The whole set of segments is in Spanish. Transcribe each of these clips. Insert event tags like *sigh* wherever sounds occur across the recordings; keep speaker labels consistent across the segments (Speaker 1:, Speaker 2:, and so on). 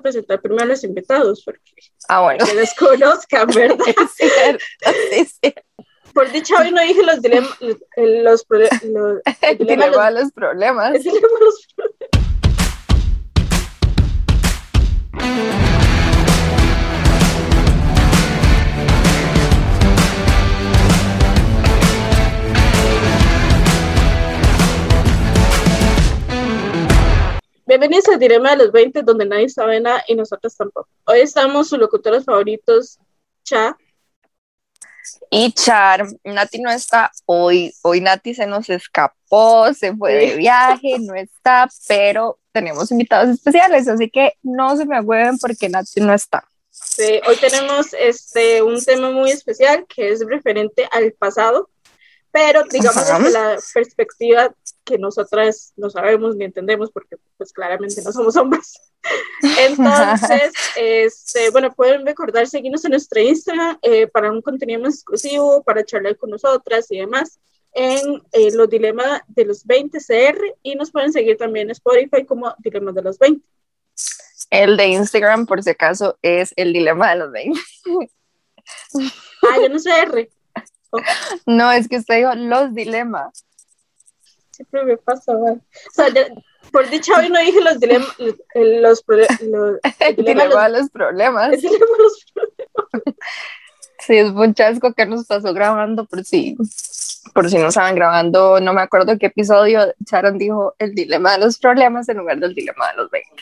Speaker 1: presentar primero a los invitados, porque
Speaker 2: Ah, bueno.
Speaker 1: que los conozcan, ¿verdad? *laughs*
Speaker 2: Es cierto.
Speaker 1: Por dicha, hoy no dije los dilemas, los, los, *laughs*
Speaker 2: El
Speaker 1: dilema
Speaker 2: dilema
Speaker 1: los-
Speaker 2: problemas. *laughs*
Speaker 1: el dilema de los Bienvenidos al Dilema de los 20, donde nadie sabe nada y nosotros tampoco. Hoy estamos sus locutores favoritos, Cha,
Speaker 2: Y Char, Nati no está hoy. Hoy Nati se nos escapó, se fue de *laughs* viaje, no está, pero tenemos invitados especiales, así que no se me agüeven porque Nati no está.
Speaker 1: Sí, hoy tenemos este, un tema muy especial que es referente al pasado, pero digamos desde la perspectiva que nosotras no sabemos ni entendemos porque pues claramente no somos hombres. *laughs* Entonces, este, bueno, pueden recordar seguirnos en nuestra Instagram eh, para un contenido más exclusivo, para charlar con nosotras y demás en eh, los dilemas de los 20 CR y nos pueden seguir también en Spotify como Dilemas de los 20.
Speaker 2: El de Instagram, por si acaso, es el dilema de los 20.
Speaker 1: Ah, yo no sé R.
Speaker 2: No, es que usted dijo los dilemas.
Speaker 1: Siempre me pasa. O sea, ya- por dicha hoy no dije los dilemas, los, *laughs*
Speaker 2: El
Speaker 1: dilema
Speaker 2: dilema de
Speaker 1: los-
Speaker 2: los problemas.
Speaker 1: el dilema de los problemas.
Speaker 2: Sí, es un chasco que nos pasó grabando, por si, por si no saben, grabando, no me acuerdo qué episodio, Sharon dijo el dilema de los problemas en lugar del dilema de los 20.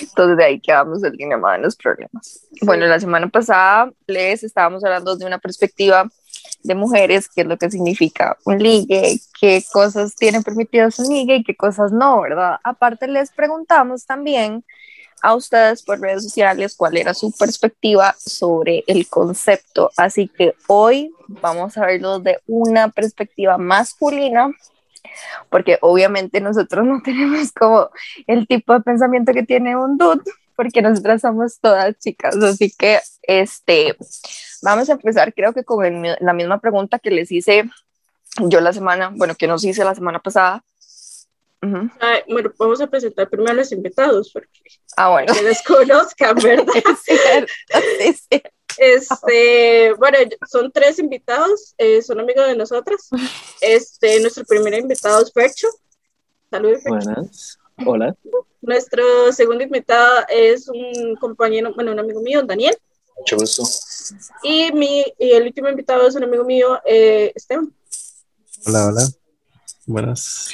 Speaker 2: Entonces de ahí quedamos el dilema de los problemas. Bueno, la semana pasada les estábamos hablando de una perspectiva de mujeres, qué es lo que significa un ligue, qué cosas tienen permitidos un ligue y qué cosas no, ¿verdad? Aparte les preguntamos también a ustedes por redes sociales cuál era su perspectiva sobre el concepto. Así que hoy vamos a verlo de una perspectiva masculina, porque obviamente nosotros no *laughs* tenemos como el tipo de pensamiento que tiene un dude, porque nosotras somos todas chicas. Así que este, vamos a empezar, creo que con el la misma pregunta que les hice yo la semana, bueno, que nos hice la semana pasada.
Speaker 1: Ah, bueno, vamos a presentar primero a los invitados porque
Speaker 2: Ah, bueno.
Speaker 1: que los conozcan, *laughs* ¿verdad?
Speaker 2: Es cierto, sí, sí.
Speaker 1: Este, bueno, son tres invitados, eh, son amigos de nosotras. Este, nuestro primer invitado es Fercho. Saludos, Fercho.
Speaker 3: Buenas. Hola.
Speaker 1: Nuestro segundo invitado es un compañero, bueno, un amigo mío, Daniel.
Speaker 3: Mucho gusto.
Speaker 1: Y, mi, y el último invitado es un amigo mío, eh, Esteban.
Speaker 4: Hola, hola. Buenas.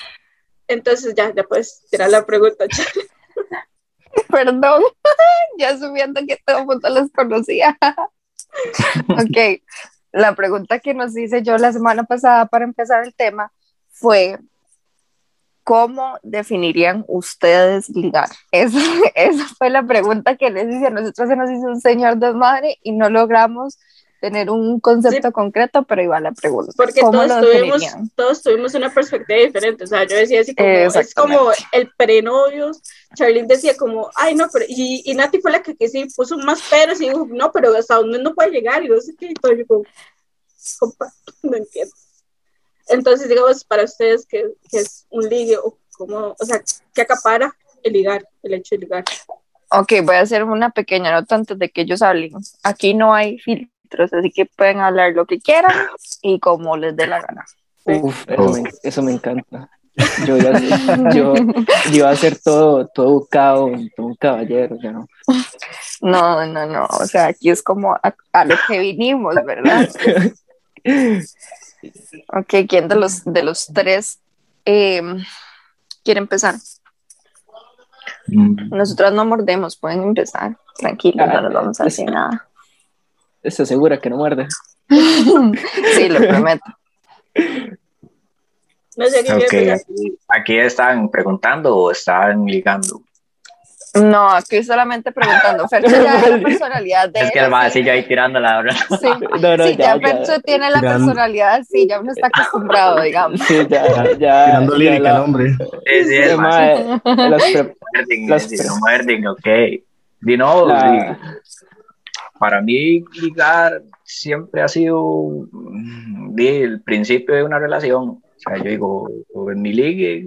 Speaker 1: Entonces ya, ya puedes tirar la pregunta. Charlie. *laughs*
Speaker 2: Perdón, *laughs* ya asumiendo que todo el mundo los conocía. *laughs* ok, la pregunta que nos hice yo la semana pasada para empezar el tema fue, ¿cómo definirían ustedes ligar? *laughs* Esa, esa fue la pregunta que les hice. A nosotros se nos hizo un señor desmadre y no logramos tener un concepto concreto, pero iba la pregunta.
Speaker 1: Porque
Speaker 2: ¿Cómo
Speaker 1: todos
Speaker 2: lo
Speaker 1: tuvimos, todos tuvimos una perspectiva diferente. O sea, yo decía así como, es como el prenovios. Charlene decía como, ay, no, pero, y, y Nati fue la que, que sí puso más peros y dijo, no, pero hasta dónde no puede llegar. Y no sé qué, y todo yo como, compa, no entiendo. Entonces, digamos, para ustedes, ¿qué, qué es un ligue? O, cómo, o sea, ¿qué acapara el ligar, el hecho de ligar?
Speaker 2: Ok, voy a hacer una pequeña nota antes de que ellos hablen. Aquí no hay filtros, así que pueden hablar lo que quieran y como les dé la gana.
Speaker 3: Uf, eso me, eso me encanta. Yo iba a ser, yo, yo iba a ser todo, todo educado, todo un caballero, ya no.
Speaker 2: No, no, no, o sea, aquí es como a, a lo que vinimos, ¿verdad? *laughs* Ok, ¿quién de los, de los tres eh, quiere empezar? Nosotras no mordemos, pueden empezar. Tranquilos, no nos vamos a hacer nada.
Speaker 3: ¿Estás segura que no muerde? *laughs*
Speaker 2: Sí, lo prometo.
Speaker 1: No sé qué
Speaker 5: Ok,
Speaker 1: quiere
Speaker 5: aquí, aquí están preguntando o están ligando.
Speaker 2: No, aquí solamente preguntando. Fercho ya es la *laughs* personalidad de
Speaker 5: Es que
Speaker 2: él,
Speaker 5: va
Speaker 2: así
Speaker 5: así yo ahí tirando la verdad.
Speaker 2: Sí, *laughs*
Speaker 3: No, no,
Speaker 2: sí,
Speaker 3: ya,
Speaker 2: ya,
Speaker 3: ya.
Speaker 2: Fercho tiene la
Speaker 4: Tirando.
Speaker 2: personalidad, sí, ya uno está acostumbrado, *laughs* digamos.
Speaker 3: Sí, ya, ya.
Speaker 4: Tirando
Speaker 3: ya
Speaker 4: lírica,
Speaker 3: la-
Speaker 4: el hombre.
Speaker 5: Sí, sí, es
Speaker 3: el
Speaker 5: más. muerden, ok.
Speaker 3: La-
Speaker 5: para mí ligar siempre ha sido el principio de una relación. O sea, yo digo, en mi ligue,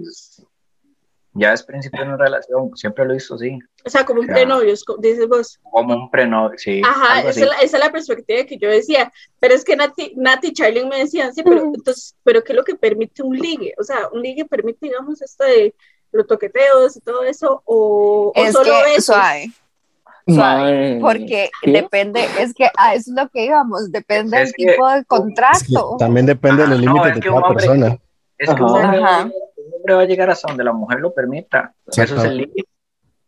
Speaker 5: ya es principio de una relación, siempre lo hizo así.
Speaker 1: O sea, como un
Speaker 5: Ya.
Speaker 1: prenovio, dices vos.
Speaker 5: Como un prenovio, sí.
Speaker 1: Ajá, esa es, la, esa es la perspectiva que yo decía. Pero es que Nati, Nati y Charlie me decían, sí, pero entonces, ¿pero qué es lo que permite un ligue? O sea, un ligue permite, digamos, esto de los toqueteos y todo eso, o, o
Speaker 2: Es
Speaker 1: solo
Speaker 2: que,
Speaker 1: besos.
Speaker 2: suave, suave,
Speaker 3: Mae,
Speaker 2: porque
Speaker 3: ¿qué?
Speaker 2: depende, es que a eso es lo que íbamos, depende
Speaker 5: Es
Speaker 2: del
Speaker 5: que-
Speaker 2: tipo de
Speaker 4: Es que
Speaker 2: contrato.
Speaker 4: también depende de los
Speaker 5: Ah, no,
Speaker 4: límites de
Speaker 5: que
Speaker 4: cada
Speaker 5: hombre-
Speaker 4: persona.
Speaker 5: Es que
Speaker 3: Ajá.
Speaker 5: Un hombre, un va a llegar hasta donde la mujer lo permita. Eso es el ligue.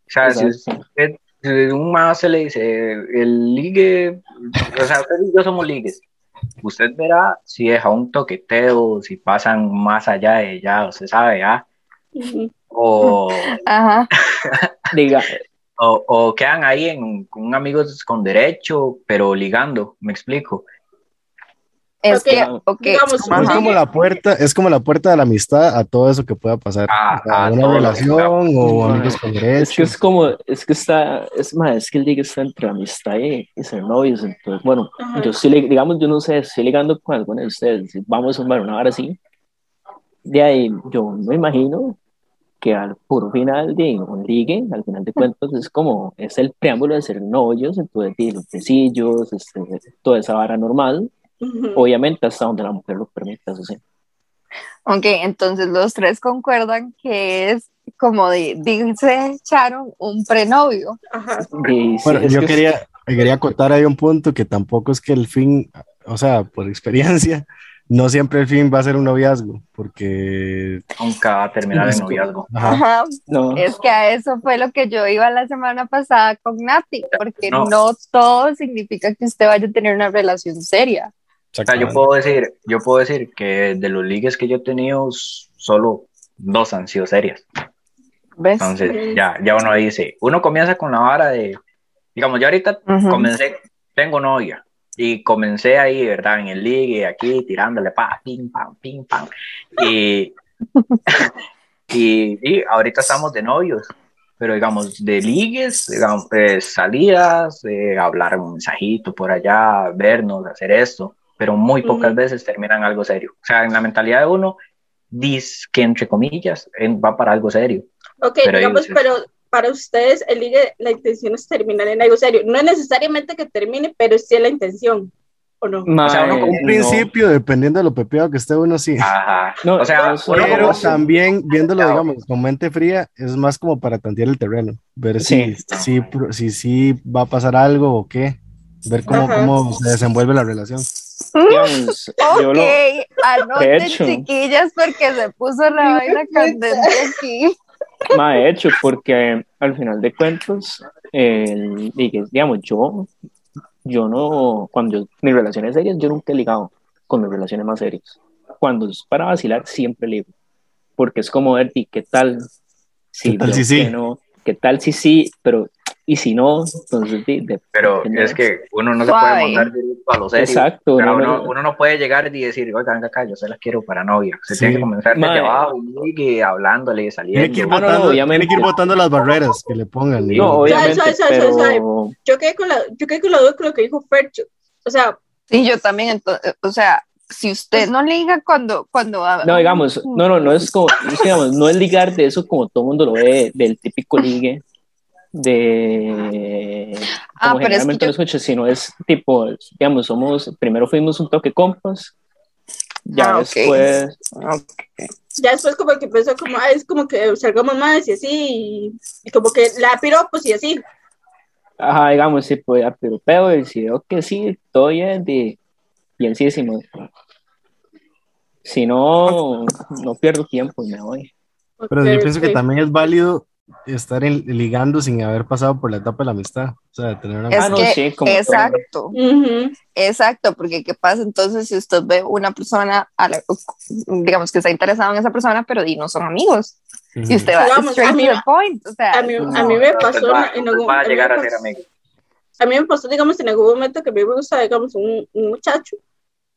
Speaker 5: O sea, si usted, si un más se le dice, el ligue, o sea, usted y yo somos ligues. Usted verá si deja un toqueteo, si pasan más allá de ya, usted sabe, ¿ah? O, *laughs*
Speaker 2: Ajá. *laughs*
Speaker 3: Diga,
Speaker 5: o, o quedan ahí en, con amigos con derecho, pero ligando, me explico.
Speaker 2: Es
Speaker 1: Ok,
Speaker 2: que, ok,
Speaker 1: digamos.
Speaker 4: Es como la puerta, es como la puerta de la amistad a todo eso que pueda pasar.
Speaker 5: Ah, a
Speaker 4: una
Speaker 5: que
Speaker 4: relación
Speaker 5: pueda
Speaker 4: o amigos con
Speaker 3: es que es como, es que está, es más, es que el ligue está entre amistad y, y ser novios, entonces, bueno,
Speaker 1: Ajá.
Speaker 3: yo estoy, digamos, yo no sé, estoy ligando con alguno de ustedes, vamos a sumar una hora así, de ahí yo me imagino que al puro final de un ligue, al final de cuentas, es como, es el preámbulo de ser novios, entonces, de los besillos, este, toda esa vara normal,
Speaker 1: Ujú.
Speaker 3: obviamente hasta donde la mujer lo permita, eso sí.
Speaker 2: Ok, entonces los tres concuerdan que es como de, dice Sharon, un prenovio.
Speaker 1: Ajá.
Speaker 3: Y sí,
Speaker 4: Bueno,
Speaker 3: es
Speaker 4: yo
Speaker 3: que-
Speaker 4: quería, quería acotar ahí un punto que tampoco es que el fin, o sea, por experiencia, *laughs* no siempre el fin va a ser un noviazgo, porque
Speaker 5: Nunca va a terminar
Speaker 4: Es como-
Speaker 5: noviazgo.
Speaker 4: ajá,
Speaker 2: Ajá.
Speaker 3: no,
Speaker 2: Es que a eso fue lo que yo iba la semana pasada con Nati, porque
Speaker 5: No.
Speaker 2: no, todo significa que usted vaya a tener una relación seria.
Speaker 5: O sea, yo puedo decir, yo puedo decir que de los ligues que yo he tenido, solo dos han sido serias.
Speaker 2: ¿Ves?
Speaker 5: Entonces, ya, ya uno dice, uno comienza con la vara de, digamos, yo ahorita
Speaker 2: Ujú.
Speaker 5: comencé, tengo novia, y comencé ahí, ¿verdad? En el ligue, aquí, tirándole, pa, pim, pam, pim, pam. Y, *laughs* y, y ahorita estamos de novios, pero digamos, de ligues, digamos, pues, salidas, eh, hablar un mensajito por allá, vernos, hacer esto, pero muy pocas
Speaker 1: Ujú.
Speaker 5: veces terminan algo serio. O sea, en la mentalidad de uno, dice que entre comillas, en- va para algo serio.
Speaker 1: Ok,
Speaker 5: Pero
Speaker 1: digamos, pero para ustedes el ligue, la intención es terminar en algo serio. No es necesariamente que termine, pero sí es la intención, ¿o no?
Speaker 3: Mae,
Speaker 5: O sea, uno como
Speaker 4: un
Speaker 3: no.
Speaker 4: principio, dependiendo de lo pepeado que esté uno, sí.
Speaker 5: Ajá.
Speaker 3: No,
Speaker 5: o sea,
Speaker 4: Pero también viéndolo,
Speaker 5: Claro.
Speaker 4: digamos, con mente fría, es más como para tantear el terreno, ver si
Speaker 3: Sí.
Speaker 4: si, pro- si, si va a pasar algo o qué, ver cómo,
Speaker 1: Ajá.
Speaker 4: cómo se desenvuelve la relación. *laughs*
Speaker 3: yo
Speaker 2: Ok,
Speaker 3: lo,
Speaker 2: anoten chiquillas porque se puso la vaina candente aquí.
Speaker 3: Ma, de hecho, porque al final de cuentas, digue- digamos, yo, yo no, cuando yo, mis relaciones serias, yo nunca he ligado con mis relaciones más serias. Cuando es para vacilar, siempre ligo. Porque es como ver, ¿y qué tal? Si
Speaker 4: ¿Qué tal si sí?
Speaker 3: que no? ¿Qué tal si sí? Pero, y si no, entonces, di- de-
Speaker 5: Pero es que uno no se puede mandar directo a lo serio.
Speaker 3: Exacto.
Speaker 5: O sea,
Speaker 3: no,
Speaker 5: uno,
Speaker 3: no,
Speaker 5: uno no puede llegar y decir, oiga, venga acá, yo se las quiero para novia. Se
Speaker 4: Sí.
Speaker 5: tiene que comenzar desde abajo, y hablándole,
Speaker 4: Tiene que ir
Speaker 5: saliendo.
Speaker 3: Ah, no,
Speaker 4: botando,
Speaker 3: obviamente.
Speaker 4: tiene que ir botando las barreras que le pongan.
Speaker 3: No, obviamente, pero
Speaker 1: Yo quedé con la, yo quedé con la duda con lo que dijo Fercho. O sea,
Speaker 2: Sí, yo también, entonces, o sea, si usted no liga cuando, cuando
Speaker 3: No, digamos, no, no, no es como, digamos, no es ligar de eso como todo el mundo lo ve, del típico ligue, de
Speaker 2: Ah,
Speaker 3: como
Speaker 2: pero es que
Speaker 3: generalmente
Speaker 2: yo-
Speaker 3: escucho, sino es tipo, digamos, somos, primero fuimos un toque compas, ya
Speaker 2: Ah,
Speaker 3: después,
Speaker 1: ya después como que empezó como, ah, es como que salgamos más y así, y, y como que la piropos y así.
Speaker 3: ajá, digamos, sí, pues ya pero y si veo que sí, todo bien, de, bienísimo. Si no, no pierdo tiempo y me voy.
Speaker 4: Pero yo
Speaker 1: Ok,
Speaker 4: pienso que también es válido estar en- ligando sin haber pasado por la etapa de la amistad. O sea, tener una
Speaker 2: Es
Speaker 3: Ah, no,
Speaker 2: que,
Speaker 3: sí, como
Speaker 2: exacto,
Speaker 1: Ujú.
Speaker 2: exacto, porque ¿qué pasa entonces si usted ve una persona, a la- digamos que está interesado en esa persona, pero y no son amigos? Y usted va
Speaker 1: Digamos,
Speaker 2: straight
Speaker 1: a mí-
Speaker 2: to the point, o sea,
Speaker 1: A mí, a
Speaker 2: no.
Speaker 1: mí me
Speaker 5: No,
Speaker 1: pasó
Speaker 5: pues va,
Speaker 1: en
Speaker 5: pues
Speaker 1: algún
Speaker 5: va a
Speaker 1: a mí
Speaker 5: llegar
Speaker 1: me
Speaker 5: a ser amigo.
Speaker 1: a mí me pasó, digamos, en algún momento que a mí me gusta, digamos, un, un muchacho,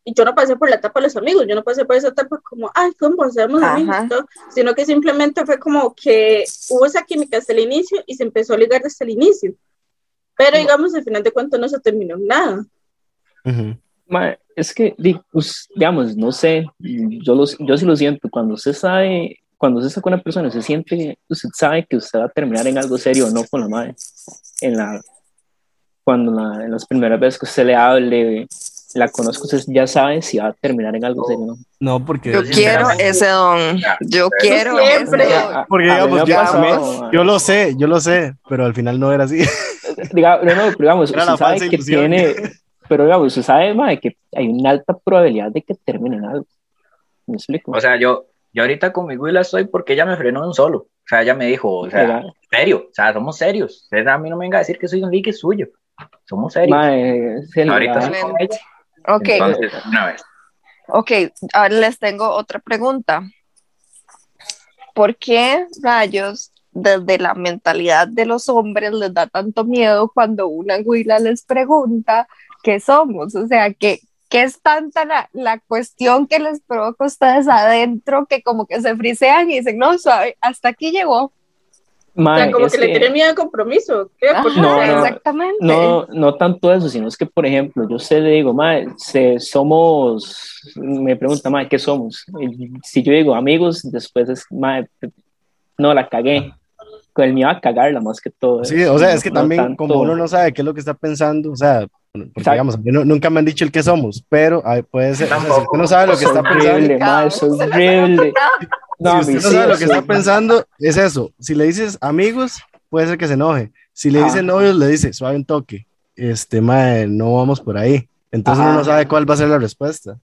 Speaker 1: y yo no pasé por la etapa de los amigos, yo no pasé por esa etapa como, ay, ¿cómo seamos
Speaker 2: Ajá.
Speaker 1: amigos? todo, sino que simplemente fue como que hubo esa química hasta el inicio y se empezó a ligar desde el inicio. Pero, digamos, al final de cuentas no se terminó en nada.
Speaker 3: Ma, es que, pues, digamos, no sé, yo, lo- yo sí lo siento, cuando usted sabe cuando usted está con una persona, se siente, usted sabe que usted va a terminar en algo serio o no con la madre. En la, cuando la, en las primeras veces que usted le hable, la conozco, usted ya sabe si va a terminar en algo serio o no.
Speaker 4: No, porque.
Speaker 2: Yo quiero ese don. Yo quiero
Speaker 1: siempre.
Speaker 2: ese don. *laughs*
Speaker 4: Porque, digamos, yo, lo sé, yo lo sé, pero al final no era así. *laughs*
Speaker 3: Diga- no, no, pero digamos,
Speaker 4: Era
Speaker 3: usted
Speaker 4: la
Speaker 3: sabe que
Speaker 4: ilusión.
Speaker 3: tiene, *laughs* pero digamos, usted sabe, mae, que hay una alta probabilidad de que termine en algo. ¿Me explico?
Speaker 5: O sea, yo, yo ahorita con mi Willa estoy porque ella me frenó en solo. O sea, ella me dijo, o sea, serio, o sea, somos serios. Usted a mí no me venga a decir que soy un ligue suyo. Somos serios.
Speaker 3: Mae, es el-
Speaker 5: ahorita
Speaker 2: Ok,
Speaker 5: Entonces, una vez.
Speaker 2: ok. Ahora les tengo otra pregunta. ¿Por qué rayos desde la mentalidad de los hombres les da tanto miedo cuando una huila les pregunta qué somos? O sea, que ¿Qué es tanta la, la cuestión que les provoca a ustedes adentro que como que se frisean y dicen, no, suave, hasta aquí llegó?
Speaker 1: O sea, como
Speaker 3: es
Speaker 1: que, le tiene miedo al compromiso. ¿qué?
Speaker 2: Ajá,
Speaker 1: Porque,
Speaker 3: No, no.
Speaker 2: exactamente.
Speaker 3: No, no tanto eso, sino es que, por ejemplo, yo sé, le digo, mae, se- somos, me pregunta, mae, ¿qué somos? Y si yo digo amigos, después es, mae, no, la cagué. Con el miedo a cagarla más que todo.
Speaker 4: Sí, o sea, es que
Speaker 3: No
Speaker 4: también
Speaker 3: tanto-
Speaker 4: como uno no sabe qué es lo que está pensando, o sea, porque digamos, no- nunca me han dicho el que somos, pero ay, puede ser, o sea, si usted no sabe lo que
Speaker 3: Es
Speaker 4: está pensando,
Speaker 3: horrible, mae, es horrible. *laughs* No,
Speaker 4: si usted no sabe lo que está pensando, es eso. Si le dices amigos, puede ser que se enoje. Si le dicen
Speaker 3: Ajá.
Speaker 4: novios, le dice suave un toque. Este, mae, no vamos por ahí. Entonces
Speaker 3: Ajá.
Speaker 4: uno no sabe cuál va a ser la respuesta.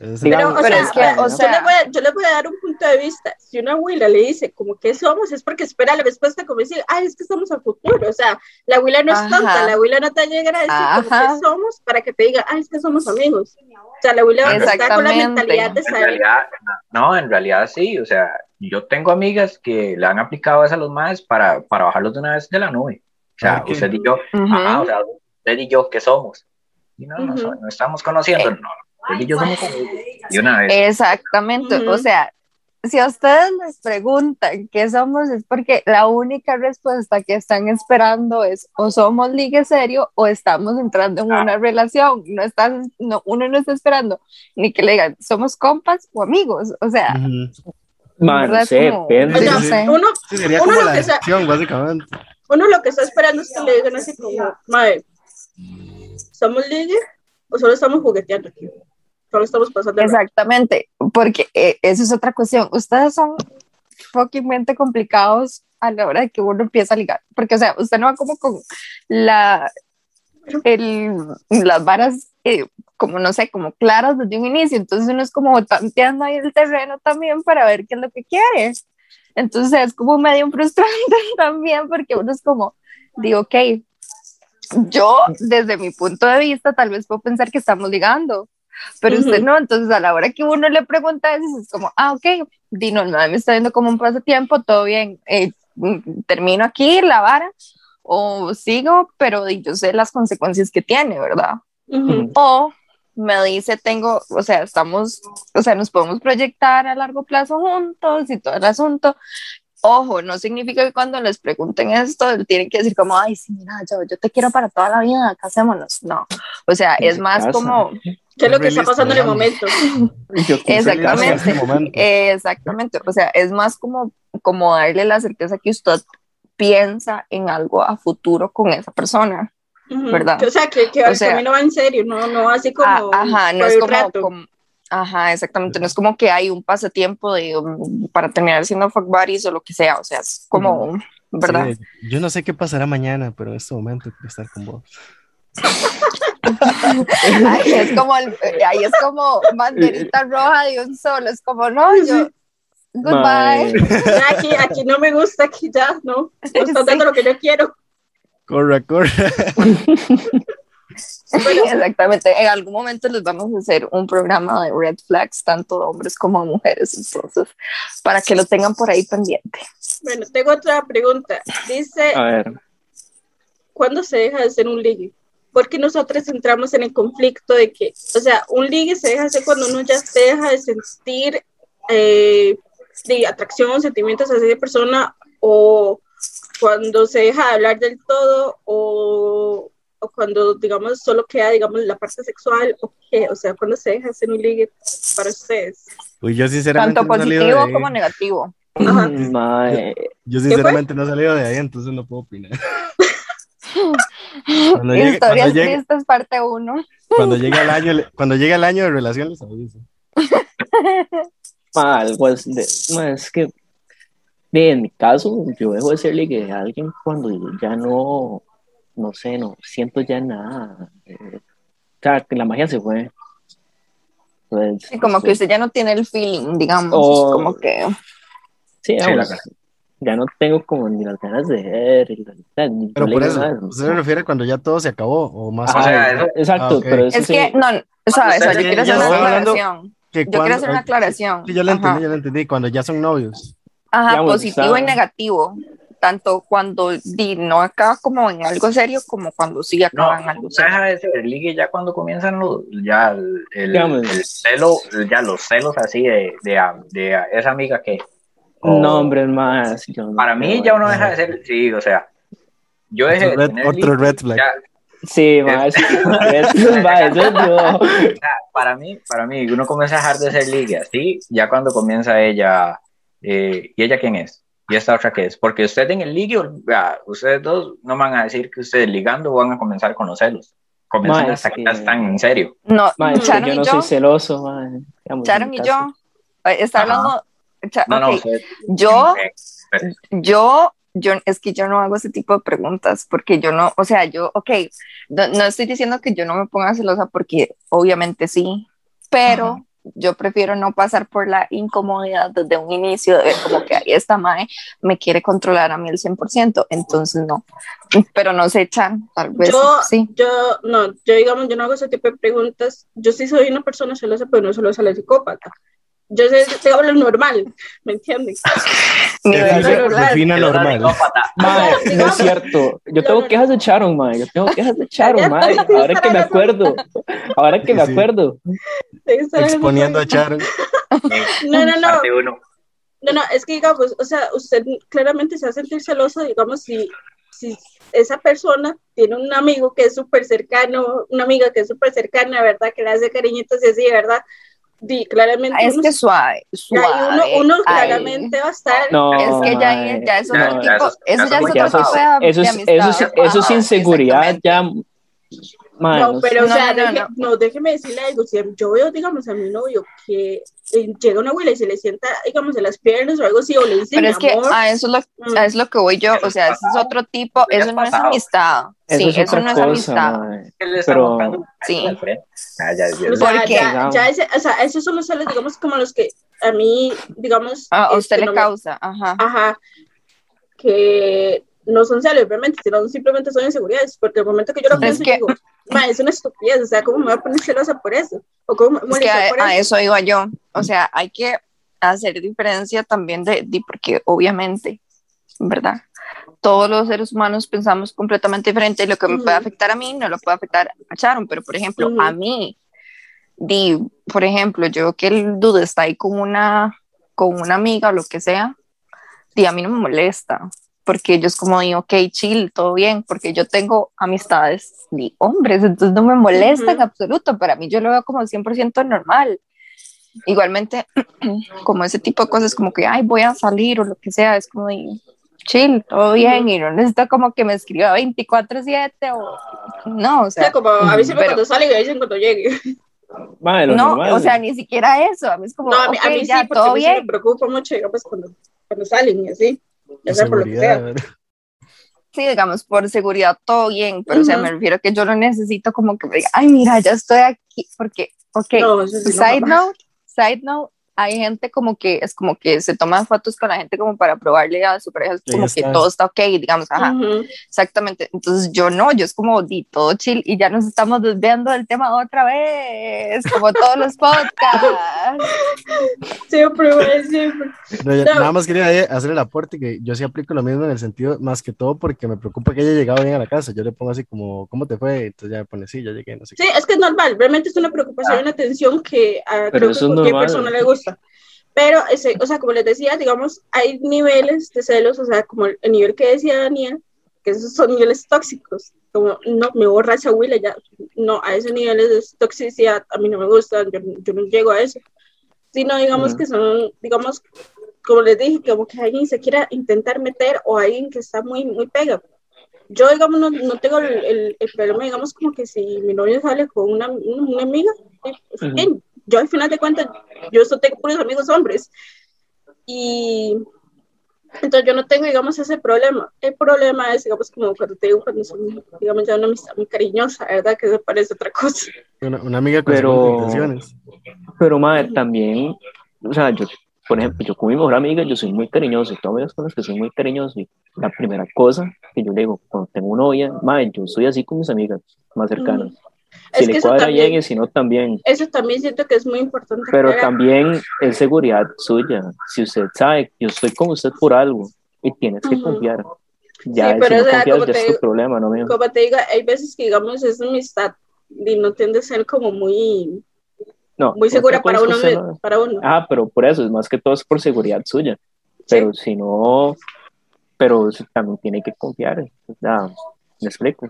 Speaker 4: Es-
Speaker 1: Pero, o
Speaker 2: pero
Speaker 1: sea,
Speaker 2: es que, o
Speaker 1: yo,
Speaker 2: sea-
Speaker 1: le voy a, yo le voy a dar un punto de vista. Si una abuela le dice como que somos, es porque espera la respuesta como decir, ay, es que estamos a futuro. O sea, la abuela no es
Speaker 2: Ajá.
Speaker 1: tonta, la abuela no te llega a decir como que somos para que te diga, ay, es que somos amigos. O sea, la abuela está con la mentalidad de
Speaker 5: En
Speaker 1: saber.
Speaker 5: realidad, no, en realidad sí, o sea, yo tengo amigas que le han aplicado eso a los más para, para bajarlos de una vez de la nube. O sea,
Speaker 4: Ah, ¿qué?
Speaker 5: usted y yo,
Speaker 2: Ujú.
Speaker 5: ajá, o sea, usted y yo, ¿qué somos? Y no, no,
Speaker 1: Ujú.
Speaker 5: so- no estamos conociendo, no, yo. Y una vez.
Speaker 2: Exactamente, o sea, si a ustedes les preguntan qué somos, es porque la única respuesta que están esperando es o somos ligue serio o estamos entrando en
Speaker 5: Ah.
Speaker 2: una relación. No están, no, uno no está esperando ni que le digan somos compas o amigos. O sea,
Speaker 4: Ujú.
Speaker 3: Mae, no
Speaker 2: ¿verdad?
Speaker 3: sé,
Speaker 2: Como-
Speaker 3: depende.
Speaker 1: O sea,
Speaker 2: Sí, sí.
Speaker 1: uno,
Speaker 4: Sí, sería
Speaker 1: Uno
Speaker 4: como
Speaker 1: lo
Speaker 4: la
Speaker 1: que sea-
Speaker 4: decepción, básicamente.
Speaker 1: uno lo que está esperando es que le digan así como, madre, ¿somos ligue o solo estamos jugueteando aquí? Solo estamos pasando
Speaker 2: exactamente, porque eh, eso es otra cuestión. Ustedes son fuckingmente complicados a la hora de que uno empieza a ligar, porque o sea, usted no va como con la el, las varas eh, como no sé, como claras desde un inicio, entonces uno es como tanteando ahí el terreno también para ver qué es lo que quiere. Entonces es como medio frustrante *laughs* también porque uno es como, digo, ok, yo desde mi punto de vista tal vez puedo pensar que estamos ligando, pero usted
Speaker 1: Ujú.
Speaker 2: no, entonces a la hora que uno le pregunta es como, ah, ok, Dino, mae me está viendo como un pasatiempo, todo bien, eh, mm, termino aquí la vara o sigo, pero yo sé las consecuencias que tiene, ¿verdad?
Speaker 1: Ujú.
Speaker 2: O me dice, tengo, o sea, estamos, o sea, nos podemos proyectar a largo plazo juntos y todo el asunto. Ojo, no significa que cuando les pregunten esto, tienen que decir como, ay, sí, mira, yo, yo te quiero para toda la vida, casémonos. No, o sea,
Speaker 3: ¿Quién
Speaker 2: es más
Speaker 3: casa?
Speaker 2: como,
Speaker 1: ¿Qué es lo que está pasando en el momento? *laughs*
Speaker 2: Exactamente. Exactamente, o sea, es más como, como darle la certeza que usted piensa en algo a futuro con esa persona.
Speaker 1: Ujú.
Speaker 2: ¿Verdad?
Speaker 1: O sea, que, que
Speaker 2: O
Speaker 1: el
Speaker 2: sea-
Speaker 1: camino va en serio, no, no así como.
Speaker 2: Ah, ajá, no es como, como- ajá, exactamente, no es como que hay un pasatiempo de, um, para terminar siendo fuck buddies o lo que sea, o sea, es como, ¿verdad?
Speaker 4: Sí, yo no sé qué pasará mañana, pero en este momento quiero estar con vos. *laughs* *laughs*
Speaker 2: Ahí es como, el- ahí es como banderita roja de un solo, es como, no, yo, goodbye. *laughs*
Speaker 1: Aquí, aquí no me gusta, aquí ya, no. No están dando lo que yo quiero.
Speaker 4: Corre, corre. *laughs*
Speaker 2: Exactamente, en algún momento les vamos a hacer un programa de red flags, tanto de hombres como de mujeres, entonces, para que lo tengan por ahí pendiente.
Speaker 1: Bueno, tengo otra pregunta. Dice,
Speaker 3: a ver,
Speaker 1: ¿cuándo se deja de ser un ligue? Porque nosotros entramos en el conflicto de que, o sea, un ligue se deja de ser cuando uno ya se deja de sentir eh, de atracción, sentimientos hacia esa persona, o cuando se deja de hablar del todo, o, o cuando, digamos, solo queda, digamos, la parte sexual, o qué, o sea, cuando se deja de ser un ligue para ustedes.
Speaker 4: Uy, yo sinceramente
Speaker 2: Tanto
Speaker 4: no
Speaker 2: positivo
Speaker 4: de-
Speaker 2: como negativo.
Speaker 1: Ajá.
Speaker 3: Mae,
Speaker 4: Yo sinceramente no he salido de ahí, entonces no puedo opinar. *laughs* *laughs* Cuando llegue,
Speaker 2: Historias
Speaker 4: cuando llegue-
Speaker 2: tristes, parte 1.
Speaker 4: cuando llegue el año, cuando llegue el año de relación les aviso.
Speaker 3: mae, algo es, de, mae, es que de, en mi caso, yo dejo de ser ligue a alguien cuando ya no, no sé, no siento ya nada. eh, o sea, que la magia se fue. Pues,
Speaker 2: Sí, como que
Speaker 3: pues,
Speaker 2: usted ya no tiene el feeling, digamos.
Speaker 3: O-
Speaker 2: Como que.
Speaker 3: Sí,
Speaker 5: Sí, la-
Speaker 3: ya no tengo como ni las ganas de ver. y la- o sea, ni-
Speaker 4: Pero
Speaker 3: no
Speaker 4: por eso. ¿usted se refiere cuando ya todo se acabó o más?
Speaker 3: Ajá,
Speaker 5: O sea, eso-
Speaker 3: exacto,
Speaker 4: Ah,
Speaker 3: pero eso
Speaker 2: Es
Speaker 3: sí,
Speaker 2: que, no, ¿sabes?
Speaker 5: Usted
Speaker 2: yo
Speaker 5: tiene-
Speaker 2: quiero hacer
Speaker 5: yo
Speaker 2: una aclaración.
Speaker 4: que
Speaker 2: Yo quiero hacer una aclaración.
Speaker 4: Sí, yo lo entendí, yo lo entendí. Cuando ya son novios.
Speaker 2: Ajá,
Speaker 3: Digamos,
Speaker 2: positivo y negativo. Tanto cuando di, no acaba como en algo serio, como cuando sí
Speaker 5: No,
Speaker 2: acaba en algo
Speaker 5: no
Speaker 2: serio.
Speaker 5: deja de ser ligue ya cuando comienzan los, ya el, el-
Speaker 3: Digamos.
Speaker 5: el celo, ya los celos así de, de, de esa amiga que. O-
Speaker 3: no, hombre, más. yo no
Speaker 5: Para mí ya uno deja de ser, sí, o sea, yo dejé
Speaker 4: Otro
Speaker 5: de
Speaker 4: red- otro red flag.
Speaker 5: ya,
Speaker 3: Sí, más. *laughs*
Speaker 5: Para mí, para mí, uno comienza a dejar de ser ligue así, ya cuando comienza ella, eh, ¿y ella quién es? ¿Y esta otra qué es? Porque usted en el ligue, ustedes dos no van a decir que ustedes ligando van a comenzar con los celos. Comienzan
Speaker 3: Ma,
Speaker 5: hasta que ya están en serio.
Speaker 2: No,
Speaker 3: es que yo
Speaker 2: y
Speaker 3: no
Speaker 2: yo,
Speaker 3: soy celoso,
Speaker 2: Sharon
Speaker 3: mi
Speaker 2: y yo, eh, está hablando, Cha-
Speaker 5: No, no,
Speaker 2: ok,
Speaker 5: usted-
Speaker 2: yo, yo, yo, es que yo no hago ese tipo de preguntas, porque yo no, o sea, yo, ok, no, no estoy diciendo que yo no me ponga celosa, porque obviamente sí, pero
Speaker 5: Ajá.
Speaker 2: yo prefiero no pasar por la incomodidad desde un inicio de ver como que ahí esta mae me quiere controlar a mí el 100%, entonces no, pero no se echan, tal vez
Speaker 1: Yo,
Speaker 2: sí.
Speaker 1: yo, no, yo digamos, yo no hago ese tipo de preguntas. Yo sí soy una persona celosa, pero no celosa la psicópata. Yo sé, digamos, lo normal, ¿me entienden?
Speaker 2: Mi
Speaker 4: Defina-
Speaker 1: normal.
Speaker 3: Mae, no es cierto. Yo tengo quejas de Sharon, mae. Yo tengo quejas de Sharon,
Speaker 1: Ya
Speaker 3: mae.
Speaker 1: te
Speaker 3: Ahora que me acuerdo. Ahora que me
Speaker 4: Sí.
Speaker 3: acuerdo.
Speaker 4: Exponiendo a Sharon. *laughs*
Speaker 1: No, no, no.
Speaker 5: parte uno.
Speaker 1: No, no, es que digamos, o sea, usted claramente se va a sentir celoso, digamos, si, si esa persona tiene un amigo que es súper cercano, una amiga que es súper cercana, ¿verdad? Que le hace cariñitos y así, ¿verdad? Di, claramente
Speaker 2: Ah, es que suave,
Speaker 1: uno, uno
Speaker 2: ay.
Speaker 1: claramente va a estar...
Speaker 3: No,
Speaker 2: Es que ya, es otro tipo,
Speaker 5: eso-
Speaker 2: eso
Speaker 5: ya
Speaker 2: ya es
Speaker 5: eso-
Speaker 3: Ya
Speaker 2: otro
Speaker 3: eso
Speaker 2: tipo
Speaker 3: es,
Speaker 2: de,
Speaker 3: eso
Speaker 2: de
Speaker 3: es,
Speaker 2: amistad.
Speaker 3: eso es, eso es
Speaker 2: Ajá,
Speaker 3: inseguridad ya.
Speaker 1: No,
Speaker 3: no
Speaker 1: pero o
Speaker 2: No,
Speaker 1: sea,
Speaker 2: no, no,
Speaker 1: deje- no, déjeme decirle algo, si yo veo, digamos, a mi novio que llega una abuela y se le sienta, digamos, en las piernas o algo así, o le dice,
Speaker 2: Pero es que
Speaker 1: amor,
Speaker 2: a eso, es lo,
Speaker 1: mm,
Speaker 2: a eso es lo que voy yo, o sea, eso es otro tipo,
Speaker 5: Ya es
Speaker 2: eso no es amistad.
Speaker 3: Eso
Speaker 2: Sí,
Speaker 3: es
Speaker 2: eso no es
Speaker 3: cosa,
Speaker 2: amistad.
Speaker 3: mae.
Speaker 5: ¿Qué le está
Speaker 3: Pero-?
Speaker 2: Sí.
Speaker 5: Ah, ya, ya,
Speaker 1: O sea,
Speaker 2: ¿Por qué?
Speaker 1: ya, ya ese, o sea, esos son los celos, digamos, como los que a mí, digamos,
Speaker 2: Ah, a usted
Speaker 1: este,
Speaker 2: le
Speaker 1: no me-
Speaker 2: causa, ajá.
Speaker 1: ajá, que no son celos, obviamente, sino simplemente son inseguridades, porque el momento que yo lo
Speaker 2: es
Speaker 1: pienso,
Speaker 2: que-
Speaker 1: yo digo, "Ma, es una estupidez, o sea, ¿cómo me voy a poner celosa por eso? ¿O cómo me
Speaker 2: Es que
Speaker 1: molesta por
Speaker 2: a, a
Speaker 1: eso?
Speaker 2: eso iba yo. O sea, hay que hacer diferencia también de, de- porque obviamente, ¿verdad? Todos los seres humanos pensamos completamente diferente lo que me puede afectar a mí no lo puede afectar a Sharon, pero por ejemplo, a mí, di, por ejemplo, yo que el dude está ahí con una, con una amiga o lo que sea, di, a mí no me molesta, porque ellos como digo, ok, chill, todo bien, porque yo tengo amistades de hombres, entonces no me molesta en
Speaker 1: Ujú.
Speaker 2: absoluto, para mí yo lo veo como 100% normal. Igualmente, *clears throat* como ese tipo de cosas, como que, ay, voy a salir o lo que sea, es como de, chill, todo bien, y no necesito como que me escriba 24/7 o no, o
Speaker 1: O sea,
Speaker 2: sea,
Speaker 1: como avíseme
Speaker 2: pero-
Speaker 1: cuando sale y me dicen cuando llegue.
Speaker 3: Lo
Speaker 2: no,
Speaker 3: normal.
Speaker 2: o sea, ni siquiera eso, a mí es como,
Speaker 1: No, a mí, a
Speaker 2: ok,
Speaker 1: mí
Speaker 2: ya,
Speaker 1: sí, porque a
Speaker 2: todo
Speaker 1: mí sí me
Speaker 2: bien,
Speaker 1: preocupa mucho, digamos, cuando, cuando salen y así, ya sea por lo que sea.
Speaker 2: sí, digamos, por seguridad, todo bien, pero o sea, me refiero que yo no necesito como que me diga, ay, mira, ya estoy aquí, porque, ok,
Speaker 1: No, sí, no,
Speaker 2: side
Speaker 1: jamás.
Speaker 2: note, side note, hay gente como que es como que se toman fotos con la gente como para probarle a su pareja
Speaker 4: Que
Speaker 2: como
Speaker 4: ya
Speaker 2: que todo está ok, digamos, ajá,
Speaker 1: Ujú.
Speaker 2: exactamente. Entonces yo no, yo es como di todo chill y ya nos estamos desviando del tema otra vez, como todos los podcasts. *laughs*
Speaker 1: Siempre, güey, siempre.
Speaker 4: No, ya-
Speaker 1: No.
Speaker 4: Nada más quería hacer el aporte que yo sí aplico lo mismo en el sentido, más que todo porque me preocupa que haya llegado bien a la casa. Yo le pongo así como, ¿cómo te fue? Entonces ya me pone, sí, yo llegué, no sé qué.
Speaker 1: Sí, es que es normal, realmente es una preocupación y una tensión que a creo que
Speaker 3: es
Speaker 1: cualquier
Speaker 3: normal.
Speaker 1: persona le gusta. Pero, ese, o sea, como les decía, digamos, hay niveles de celos, o sea, como el, el nivel que decía Daniel, que esos son niveles tóxicos, como, no, me borracha Willa, ya, no, a esos niveles de toxicidad a mí no me gustan, yo, yo no llego a eso, sino, digamos,
Speaker 3: Ujú.
Speaker 1: que son, digamos, como les dije, como que alguien se quiera intentar meter o alguien que está muy, muy pega. Yo, digamos, no, no tengo el, el, el, problema, digamos, como que si mi novio sale con una, una amiga, pues, bien, yo al final de cuentas, yo solo tengo puros amigos hombres. Y entonces yo no tengo, digamos, ese problema. El problema es, digamos, como cuando te digo, cuando son, digamos, ya una amistad muy cariñosa, ¿verdad? Que se parece otra cosa.
Speaker 4: Una, una amiga con
Speaker 3: Pero-
Speaker 4: intenciones.
Speaker 3: Pero, madre, también, o sea, yo, por ejemplo, yo con mi mejor amiga, yo soy muy cariñoso, y todas las que soy muy cariñoso, y la primera cosa que yo le digo, cuando tengo novia, madre, yo soy así con mis amigas más cercanas. Si
Speaker 1: Es
Speaker 3: le cuadra
Speaker 1: también-
Speaker 3: y si no, también.
Speaker 1: Eso también siento que es muy importante.
Speaker 3: Pero también es seguridad suya. Si usted sabe, yo estoy con usted por algo, y tienes que
Speaker 1: Ujú.
Speaker 3: confiar. Ya,
Speaker 1: Sí, pero,
Speaker 3: si no
Speaker 1: o sea,
Speaker 3: confías,
Speaker 1: como
Speaker 3: ya
Speaker 1: te
Speaker 3: es tu problema, no mío.
Speaker 1: Como te digo, hay veces que, digamos, esa amistad y no tiende a ser como muy,
Speaker 3: No,
Speaker 1: muy segura para uno.
Speaker 3: es usted no-
Speaker 1: Para uno.
Speaker 3: Ah, pero por eso, es más que todo es por seguridad suya. Pero si no, pero también tiene que confiar. Me explico.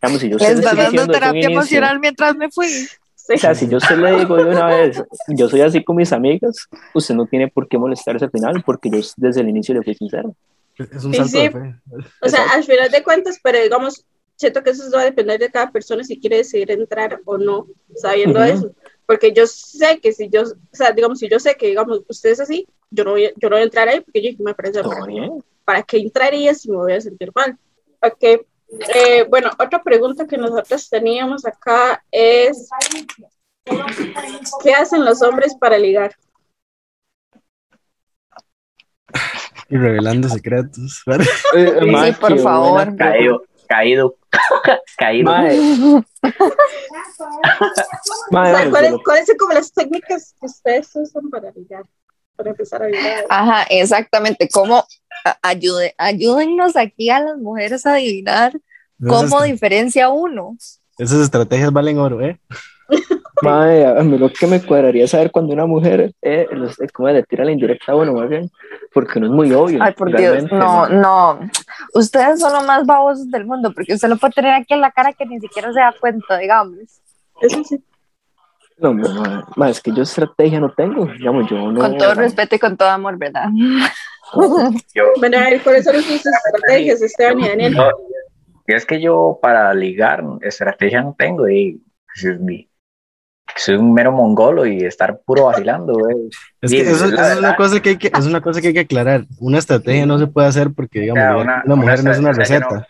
Speaker 3: Digamos, si yo
Speaker 2: Les va dando terapia
Speaker 3: inicio-
Speaker 2: emocional mientras me fui.
Speaker 1: Sí.
Speaker 3: O sea, si yo usted le digo de una vez, yo soy así con mis amigas, usted no tiene por qué molestarse al final, porque yo desde el inicio le fui sincero.
Speaker 4: Es un
Speaker 1: Sí,
Speaker 4: salto
Speaker 1: sí.
Speaker 4: de fe.
Speaker 1: O sea, al final de cuentas, pero digamos, siento que eso va a depender de cada persona si quiere decidir entrar o no, sabiendo
Speaker 3: Ujú.
Speaker 1: eso. Porque yo sé que si yo, o sea, digamos, si yo sé que, digamos, usted es así, yo no voy, a- yo no voy a entrar ahí porque yo me parece
Speaker 3: bien.
Speaker 1: ¿Para qué entraría si me voy a sentir mal? Ok. Eh, bueno, otra pregunta que nosotros teníamos acá es, ¿qué hacen los hombres para ligar?
Speaker 4: Y revelando secretos. *laughs*
Speaker 3: Eh,
Speaker 2: Sí, por favor.
Speaker 3: buena
Speaker 5: Caído, caído, *laughs* caído. *laughs*
Speaker 1: ¿cuáles,
Speaker 3: lo-
Speaker 1: ¿Cuáles son como las técnicas que ustedes usan para ligar? Para empezar a ligar.
Speaker 2: Ajá, exactamente. ¿Cómo ayude, ayúdennos aquí a las mujeres a adivinar cómo
Speaker 4: Esas,
Speaker 2: diferencia uno?
Speaker 4: esas estrategias valen oro, ¿eh? *laughs*
Speaker 3: Mae, a mí lo que me cuadraría es saber cuando una mujer, eh, los- eh, como le tira la indirecta a uno, más bien, porque no es muy obvio.
Speaker 2: Ay, por Dios, no, no. Ustedes son los más babosos del mundo porque usted lo puede tener aquí en la cara que ni siquiera se da cuenta, digamos.
Speaker 1: Eso sí.
Speaker 3: No, mae, mae, es que yo estrategia no tengo, digamos, yo no.
Speaker 2: Con todo *laughs* respeto y con todo amor, ¿verdad?
Speaker 5: Yo,
Speaker 1: Bueno, a ver, ¿cuáles son sus estrategias, Esteban y Daniel?
Speaker 5: y es que yo para ligar estrategia no tengo y pues, es mi- soy un mero mongolo y estar puro vacilando.
Speaker 4: Es
Speaker 5: Sí,
Speaker 4: que eso,
Speaker 5: es la
Speaker 4: eso es una cosa que hay que, es una cosa que hay que aclarar. Una estrategia no se puede hacer porque, digamos,
Speaker 5: O sea, una-
Speaker 4: una mujer
Speaker 5: una
Speaker 4: no es una receta.
Speaker 5: no-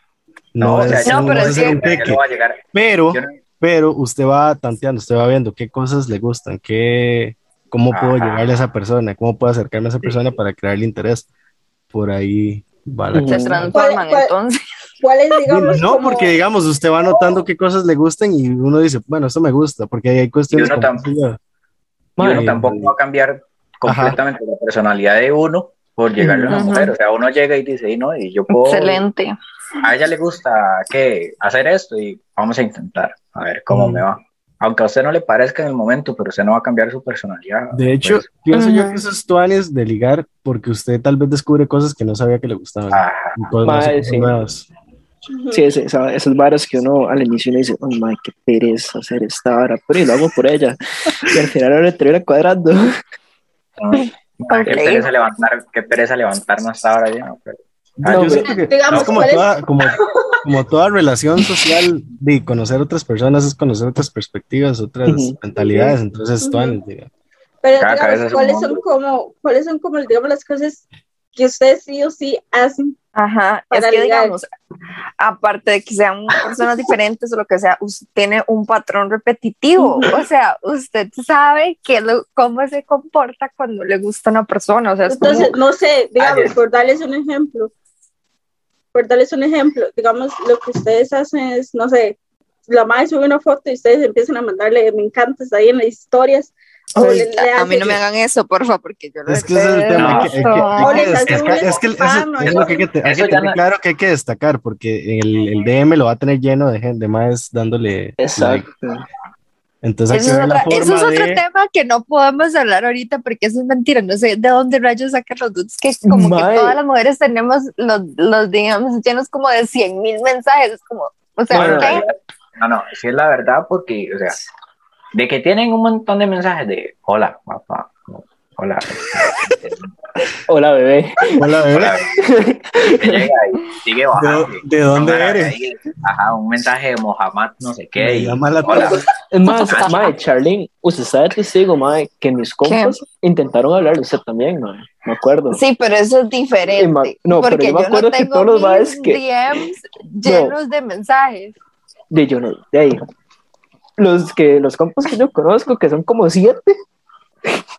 Speaker 4: No,
Speaker 5: o sea,
Speaker 2: No, pero
Speaker 4: no
Speaker 2: es que-
Speaker 5: no voy a llegar.
Speaker 4: Pero,
Speaker 5: yo no-
Speaker 4: pero usted va tanteando, usted va viendo qué cosas le gustan, qué, cómo puedo
Speaker 5: Ajá.
Speaker 4: llegarle a esa persona, cómo puedo acercarme a esa persona para crearle interés. Por ahí va la.
Speaker 2: Se transforman
Speaker 1: ¿Cuál- cuál-
Speaker 2: entonces.
Speaker 1: ¿Cuáles, digamos,
Speaker 4: No,
Speaker 1: como-
Speaker 4: porque digamos, usted va notando qué cosas le gustan y uno dice, bueno, esto me gusta, porque hay cuestiones
Speaker 5: Y uno
Speaker 4: como
Speaker 5: tam-
Speaker 4: ella.
Speaker 5: Y uno tampoco va a cambiar completamente la personalidad de uno por llegarle a una mujer. O sea, uno llega y dice, y no, y yo puedo,
Speaker 2: Excelente.
Speaker 5: a ella le gusta ¿qué? hacer esto y vamos a intentar, a ver cómo
Speaker 4: Mm.
Speaker 5: me va. Aunque a usted no le parezca en el momento, pero usted no va a cambiar su personalidad.
Speaker 4: De hecho,
Speaker 5: Pues,
Speaker 4: pienso yo que eso es tuanes de ligar porque usted tal vez descubre cosas que no sabía que le gustaban.
Speaker 3: Mae,
Speaker 4: cosas
Speaker 3: sí.
Speaker 4: nuevas.
Speaker 3: Sí, ese- esa- esas varas que uno al inicio uno dice, oh, my, qué pereza hacer esta vara, pero y lo hago por ella. Y al final ahora termina cuadrando.
Speaker 5: Ay, Qué pereza levantar, qué pereza levantarnos hasta ahora ya. pero-
Speaker 4: Ah,
Speaker 3: No,
Speaker 4: yo siento que
Speaker 1: digamos,
Speaker 4: es como toda, como, como toda relación social de conocer otras personas es conocer otras perspectivas, otras
Speaker 3: Ujú.
Speaker 4: mentalidades, entonces
Speaker 1: Ujú.
Speaker 4: tuanes, diga.
Speaker 1: Pero
Speaker 5: Cada
Speaker 1: digamos, ¿cuáles son como, cuáles son como, digamos, las cosas que ustedes sí o sí hacen?
Speaker 2: Ajá,
Speaker 1: Para
Speaker 2: es que digamos, aparte de que sean personas diferentes o lo que sea, usted tiene un patrón repetitivo, o sea, usted sabe que lo, cómo se comporta cuando le gusta una persona, o sea, es como-
Speaker 1: Entonces, no sé, digamos, por darles un ejemplo, por darles un ejemplo, digamos, lo que ustedes hacen es, no sé, la madre sube una foto y ustedes empiezan a mandarle me encantas ahí en las historias. Le- le
Speaker 2: a, mí no me hagan eso, porfa, porque yo lo
Speaker 4: Es que ese es el tema,
Speaker 1: No.
Speaker 4: es que es lo que hay que, te- hay que tener
Speaker 5: no-
Speaker 4: claro que hay que destacar, porque el, el DM lo va a tener lleno de gente, más dándole like. Entonces
Speaker 2: Eso es, otra- eso otro
Speaker 4: de...
Speaker 2: tema que no podemos hablar ahorita porque eso es mentira. No sé de dónde rayos sacan los dudes que como que todas las mujeres tenemos los, los digamos, llenos como de 100 mil mensajes. Es como, o sea,
Speaker 5: Bueno,
Speaker 2: ¿qué?
Speaker 5: no, no, sí es la verdad porque, o sea, de que tienen un montón de mensajes de hola, papá, hola. *laughs*
Speaker 3: Hola, bebé.
Speaker 4: Hola, bebé. *laughs*
Speaker 5: Llega y sigue bajando.
Speaker 4: ¿De, de dónde eres?
Speaker 5: ahí, Ajá, un mensaje de Mohamed, no sé qué. Y-
Speaker 4: llama la
Speaker 5: Hola.
Speaker 3: más, mae, Charlene, usted sabe testigo, mae, que mis compas intentaron hablar de usted también, mae. Me acuerdo.
Speaker 2: Sí, pero eso es
Speaker 3: ma-
Speaker 2: diferente.
Speaker 3: no, pero
Speaker 2: porque
Speaker 3: yo me acuerdo
Speaker 2: no
Speaker 3: que
Speaker 2: tengo
Speaker 3: todos los
Speaker 2: mis
Speaker 3: maes que-
Speaker 2: DMs llenos de mensajes.
Speaker 3: De yo no, de ahí. Los que, los compas que yo conozco, que son como siete,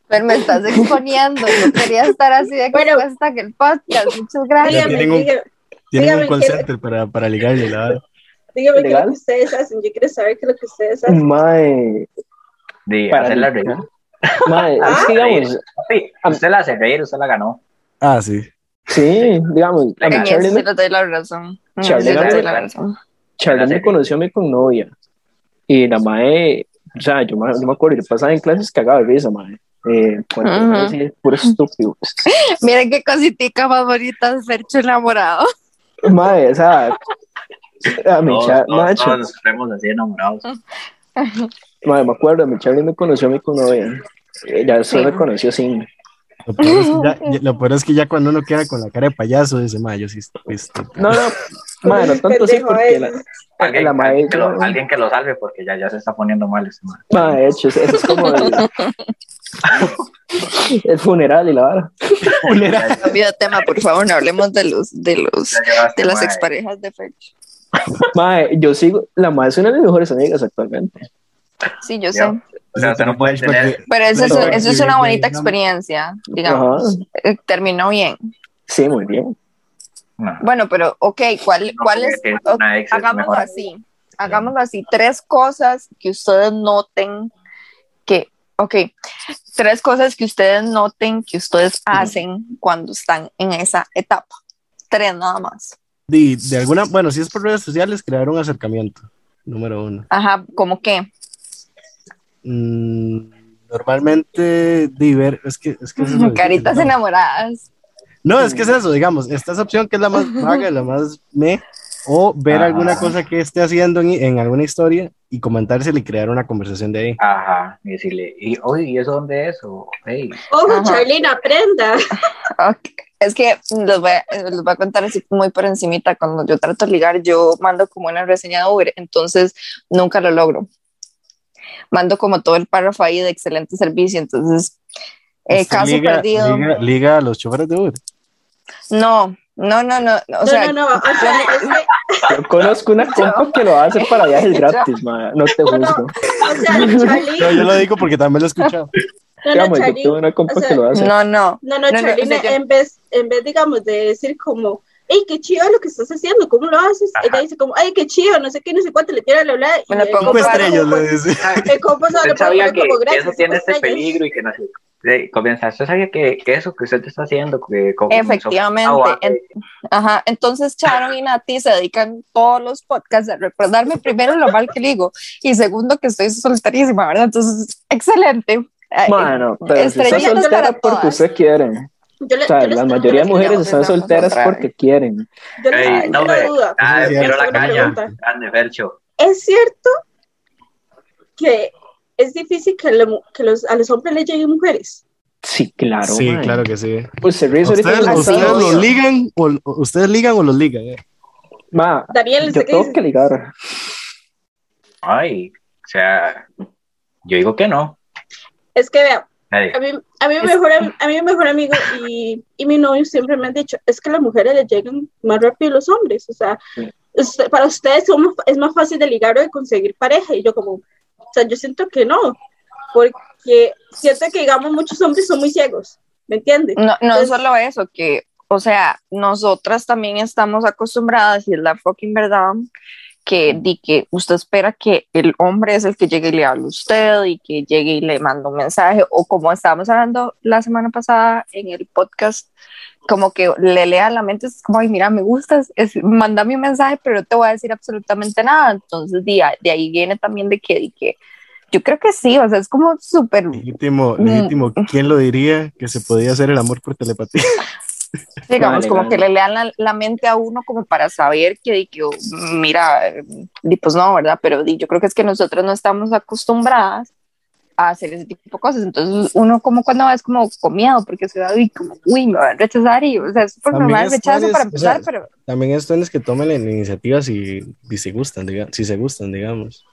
Speaker 2: Pero me estás exponiendo. Yo quería estar así de
Speaker 1: Bueno.
Speaker 2: expuesta en el podcast. Muchas gracias.
Speaker 1: Dígame,
Speaker 4: tienen un-
Speaker 1: dígame,
Speaker 4: Tienen un
Speaker 1: Dígame,
Speaker 4: call
Speaker 1: ¿qué-
Speaker 4: center para, para ligarle, la verdad.
Speaker 1: dígame qué es lo que ustedes hacen. Yo quiero saber qué es lo que ustedes hacen.
Speaker 3: mae,
Speaker 5: De
Speaker 3: Para
Speaker 5: hacerla
Speaker 3: mí.
Speaker 5: reír.
Speaker 3: mae, es
Speaker 1: Ah,
Speaker 3: que digamos,
Speaker 5: Sí, usted la hace reír, usted la ganó.
Speaker 4: Ah, sí.
Speaker 3: sí, digamos, a mí
Speaker 2: sí
Speaker 3: me-
Speaker 2: doy la razón. Eso
Speaker 3: Charlie
Speaker 2: doy
Speaker 5: García.
Speaker 2: la razón.
Speaker 3: Charlene me conoció a mí con novia. Y la mae, o sea, yo, me- yo me acuerdo, yo pasaba en clases cagaba de risa, mae. Eh, cuando
Speaker 2: Ujú.
Speaker 3: así, puro estúpido. *laughs*
Speaker 2: Miren qué cositica bonita es Fercho enamorado.
Speaker 3: Mae, o sea, a mi
Speaker 5: Todos, todos,
Speaker 3: macho,
Speaker 5: todos nos vemos así enamorados.
Speaker 3: mae, me acuerdo, mi Charlie me conoció a mí con novia. Ya después
Speaker 2: Sí.
Speaker 3: me conoció sin.
Speaker 4: Lo peor, es que ya, *laughs* ya- lo peor es que ya cuando uno queda con la cara de payaso, dice, ma, yo sí estoy estúpido".
Speaker 3: No, no, mae, no *laughs* tanto
Speaker 1: Pendejo
Speaker 3: porque
Speaker 1: ese.
Speaker 3: la,
Speaker 5: Alguien,
Speaker 3: la mae,
Speaker 5: alguien que lo, alguien que lo salve porque ya, ya se está poniendo mal este man.
Speaker 3: mae, hecho, eso es como el, *laughs* el funeral y la vara. *laughs*
Speaker 4: Funeral.
Speaker 2: Cambio de tema, por favor, no hablemos de los, de los, de las
Speaker 5: mae.
Speaker 2: exparejas de Fercho.
Speaker 3: Mae, yo sigo, la mae es una de mis mejores amigas actualmente.
Speaker 2: Sí, yo sé.
Speaker 5: O sea, no tener.
Speaker 2: Pero eso, es, eso es una bonita experiencia, digamos. Eh, Terminó bien.
Speaker 3: Sí, muy bien.
Speaker 5: No,
Speaker 2: Bueno, pero, ok, ¿cuál,
Speaker 5: no
Speaker 2: cuál es?
Speaker 5: es
Speaker 2: hagámoslo
Speaker 5: mejor.
Speaker 2: así. Hagámoslo así. Tres cosas que ustedes noten que, ok, tres cosas que ustedes noten que ustedes hacen cuando están en esa etapa. Tres nada más.
Speaker 4: De, de alguna, bueno, si es por redes sociales, crear un acercamiento, número uno.
Speaker 2: Ajá, ¿cómo qué?
Speaker 4: Mm, normalmente, diver, es que, es que es lo *laughs*
Speaker 2: Caritas enamoradas.
Speaker 4: No, es que es eso, digamos, esta es opción que es la más vaga, la más me, o ver
Speaker 5: Ajá.
Speaker 4: alguna cosa que esté haciendo en, en alguna historia y comentársela y crear una conversación de ahí.
Speaker 5: Ajá, y decirle, y, oye, ¿y eso dónde es? O, hey,
Speaker 1: Ojo,
Speaker 2: Ajá.
Speaker 1: Charlene, aprenda. *laughs*
Speaker 2: Es que les voy, a, les voy a contar así muy por encimita. Cuando yo trato de ligar, yo mando como una reseña de Uber, entonces nunca lo logro. Mando como todo el párrafo ahí de excelente servicio, entonces eh, caso
Speaker 4: liga,
Speaker 2: perdido.
Speaker 4: Liga, liga a los choferes de Uber.
Speaker 2: No, no, no, no. no, O
Speaker 1: no,
Speaker 2: sea,
Speaker 1: no, no, o sea, es que,
Speaker 3: Yo conozco una compa que lo hace para viajes gratis, mae. No te juzgo.
Speaker 1: o sea, *laughs* Charlene,
Speaker 4: No, yo lo digo porque también lo he escuchado.
Speaker 1: no, no,
Speaker 3: Digamos, yo
Speaker 1: Charlene,
Speaker 3: tuve una compa
Speaker 1: o sea,
Speaker 3: que lo hace.
Speaker 2: no, no.
Speaker 1: No,
Speaker 2: sea, yo-
Speaker 1: en, vez, en vez, digamos, de decir como, hey, qué chido lo que estás haciendo, ¿cómo lo haces?
Speaker 5: Ajá.
Speaker 1: Ella dice como, ay, qué chido, no sé qué, no sé cuánto, le tira la hablar. El
Speaker 2: pongo
Speaker 4: estrellas, le dice. *laughs*
Speaker 1: El compa solo le pone
Speaker 5: que,
Speaker 1: como gracias,
Speaker 5: eso tiene este
Speaker 1: estrellas.
Speaker 5: peligro y que no sé. Sí, comienza, usted sabía que, que eso que usted está haciendo, que como
Speaker 2: Efectivamente. En- Ajá, entonces Sharon y Nati se dedican todos los podcasts a recordarme primero lo mal que digo y segundo que estoy solterísima, ¿verdad? Entonces, excelente.
Speaker 3: Mano, pero si está soltera porque
Speaker 2: todas.
Speaker 3: usted quiere.
Speaker 1: Yo le-
Speaker 3: O sea,
Speaker 1: yo
Speaker 3: la mayoría de mujeres están solteras porque quieren.
Speaker 1: Yo les
Speaker 5: no,
Speaker 1: una duda.
Speaker 5: Ah, quiero la caña. Grande, Fercho.
Speaker 1: ¿Es cierto que es difícil que, le que los, a los hombres les lleguen mujeres?
Speaker 3: Sí, claro.
Speaker 4: Sí, claro que sí.
Speaker 3: Pues se ríe
Speaker 4: ¿Ustedes, ustedes los ligan o ustedes ligan o los ligan? eh?
Speaker 3: Ma,
Speaker 1: Daniel,
Speaker 3: yo
Speaker 1: ¿usted qué
Speaker 3: tengo que ligar.
Speaker 5: Ay, o sea, yo digo que no.
Speaker 1: Es que vea, a mí, a mí, mi mejor, a mí mi mejor amigo y, y mi novio siempre me han dicho, es que las mujeres les llegan más rápido a los hombres, o sea,
Speaker 3: Sí.
Speaker 1: usted- para ustedes somos- es más fácil de ligar o de conseguir pareja, y yo como, o sea, yo siento que no, porque siento que, digamos, muchos hombres son muy ciegos, ¿me entiende?
Speaker 2: No, no
Speaker 1: Entonces-
Speaker 2: solo eso, que, o sea, nosotras también estamos acostumbradas, y es la fucking verdad, que di que usted espera que el hombre es el que llegue y le hable a usted y que llegue y le manda un mensaje, o como estábamos hablando la semana pasada en el podcast, como que le lea la mente, es como, ay, mira, me gustas, es, mándame un mensaje, pero no te voy a decir absolutamente nada. Entonces, de, ahí- de ahí viene también de que, de que yo creo que sí, o sea, es como súper
Speaker 4: Legítimo,
Speaker 2: Mm.
Speaker 4: legítimo. ¿Quién lo diría que se podía hacer el amor por telepatía? *laughs*
Speaker 2: digamos,
Speaker 3: Vale,
Speaker 2: como
Speaker 3: vale.
Speaker 2: que le lean la, la mente a uno como para saber que, di que oh, mira, di, pues no, ¿verdad? Pero di, yo creo que es que nosotros no estamos acostumbradas a hacer ese tipo de cosas. Entonces, uno como cuando va es como con miedo, porque se va y como, uy, me van a rechazar y, o sea, es por normal rechazo para
Speaker 4: o
Speaker 2: empezar,
Speaker 4: sea,
Speaker 2: pero
Speaker 4: También esto es que tomen la iniciativa si, si se gustan, diga- si se gustan, digamos.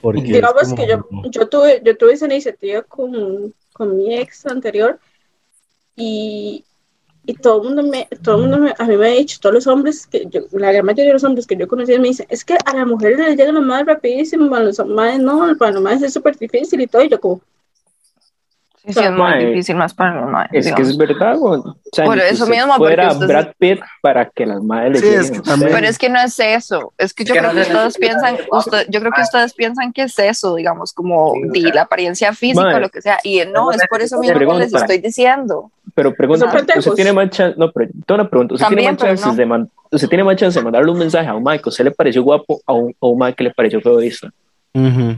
Speaker 4: Porque
Speaker 1: Digamos
Speaker 4: como-
Speaker 1: que yo, yo, tuve, yo tuve esa iniciativa con, con mi ex anterior y, y todo el mundo, me, todo el mundo me- a mí me ha dicho, todos los hombres, que yo, la gran mayoría de los hombres que yo conocí me dicen, es que a las mujeres les llegan los más rapidísimo, a los hombres no, para los más es súper difícil y todo, y yo como,
Speaker 2: sí, sí, es muy
Speaker 3: Mae,
Speaker 2: difícil más para los maes,
Speaker 3: Es que
Speaker 2: digamos.
Speaker 3: es verdad, güey. O sea,
Speaker 2: Por
Speaker 3: que
Speaker 2: eso mismo, porque
Speaker 3: fuera
Speaker 2: usted se-
Speaker 3: Brad Pitt para que las madres le
Speaker 4: Sí, es que
Speaker 2: Pero es que no es eso, es que yo
Speaker 5: que
Speaker 2: creo que ustedes piensan, usted- yo creo que ustedes piensan que es eso, digamos, como de la apariencia física
Speaker 3: Mae.
Speaker 2: o lo que sea, y no, es por eso mismo que les
Speaker 3: pregunta.
Speaker 2: estoy diciendo.
Speaker 3: Pero pregunta, usted tiene más chance, no, pero tengo una pregunta, usted
Speaker 2: También,
Speaker 3: tiene más chances
Speaker 2: no.
Speaker 3: de man- usted tiene más chance de mandarle un mensaje a un Mike que usted le pareció guapo a un, a un Mike que le pareció feoísta
Speaker 4: Ujú.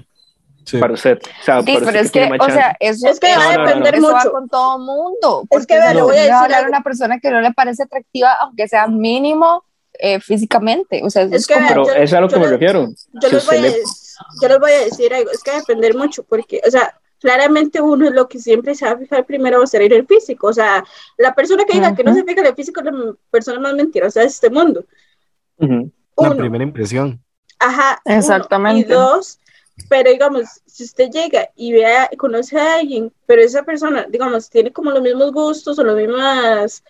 Speaker 4: Sí.
Speaker 3: para usted. O sea,
Speaker 2: Sí,
Speaker 3: para
Speaker 2: pero
Speaker 3: usted
Speaker 2: es que, o sea, eso,
Speaker 1: Es que
Speaker 2: eso-
Speaker 1: va a
Speaker 3: No, no, no.
Speaker 1: depender
Speaker 2: eso va
Speaker 1: mucho.
Speaker 2: con todo mundo.
Speaker 1: Es que, le voy a decir
Speaker 2: hablar a una persona que no le parece atractiva, aunque sea mínimo eh, físicamente. O sea,
Speaker 1: Es
Speaker 2: es,
Speaker 1: que,
Speaker 2: como...
Speaker 3: Pero
Speaker 1: yo-
Speaker 3: eso es a lo que me
Speaker 1: le-
Speaker 3: refiero.
Speaker 1: yo
Speaker 3: Si
Speaker 1: les, voy a,
Speaker 3: le-
Speaker 1: dec- yo les voy a decir algo, es que va a depender mucho, porque, o sea, claramente uno es lo que siempre se va a fijar primero va a ser el físico, o sea, la persona que diga que no se fija en el físico es la persona más mentirosa de este mundo.
Speaker 3: Ujú.
Speaker 4: La
Speaker 1: Uno,
Speaker 4: primera impresión.
Speaker 1: ajá, uno.
Speaker 2: Exactamente.
Speaker 1: y dos, pero digamos, si usted llega y vea, y conoce a alguien, pero esa persona, digamos, tiene como los mismos gustos o los mismas,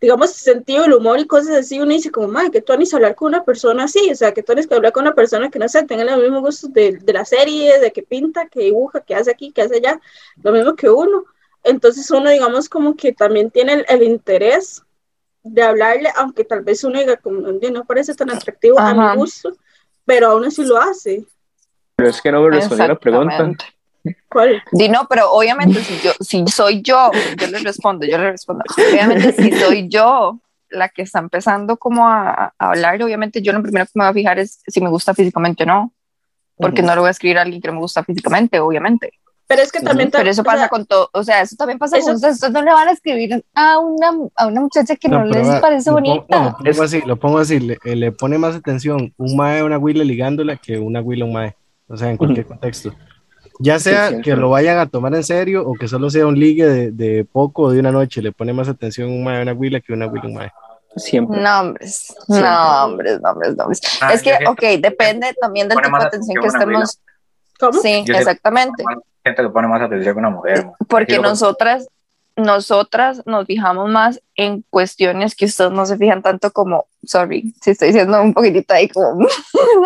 Speaker 1: digamos, sentido del humor y cosas así, uno dice como, madre, que tú anís hablar con una persona así, o sea, que tú anís que hablar con una persona que no sé, tenga los mismos gustos de, de la serie, de que pinta, que dibuja, que hace aquí, que hace allá, lo mismo que uno. Entonces uno, digamos, como que también tiene el, el interés de hablarle, aunque tal vez uno diga, como, "Oye, no parece tan atractivo a mi gusto, pero aún así lo hace.
Speaker 3: Pero es que no me respondió la pregunta.
Speaker 1: ¿Cuál?
Speaker 2: Di no, pero obviamente si yo, si soy yo, yo le respondo, yo le respondo. Obviamente si soy yo la que está empezando como a, a hablar, obviamente yo lo primero que me voy a fijar es si me gusta físicamente o no, porque no le voy a escribir a alguien que no me gusta físicamente, obviamente.
Speaker 1: Pero es que también...
Speaker 2: Pero eso
Speaker 1: o
Speaker 2: pasa
Speaker 1: sea,
Speaker 2: con todo, o sea, eso también pasa
Speaker 1: Eso-
Speaker 2: con ustedes. Ustedes no le van a escribir a una, a una muchacha que no, les parece
Speaker 4: lo pongo-
Speaker 2: bonita.
Speaker 4: no, lo pongo así, lo pongo así, le, eh, le pone más atención un mae a una huila ligándola que una huila a un mae. O sea, en cualquier contexto. Ya sea que lo vayan a tomar en serio o que solo sea un ligue de, de poco o de una noche, le pone más atención un mae a una huila que una huila a un mae.
Speaker 3: Siempre.
Speaker 2: No, hombres,
Speaker 3: Siempre.
Speaker 2: no, hombres, no, hombres, no, hombres.
Speaker 5: Ah,
Speaker 2: es que, ok, depende también del tipo de atención que estemos.
Speaker 1: ¿Cómo?
Speaker 2: Sí,
Speaker 5: Yo
Speaker 2: exactamente.
Speaker 5: Gente que pone más atención que una mujer.
Speaker 2: Porque
Speaker 5: Así lo-
Speaker 2: nosotras, nosotras nos fijamos más en cuestiones que ustedes no se fijan tanto como, sorry, si estoy diciendo un poquitito ahí como,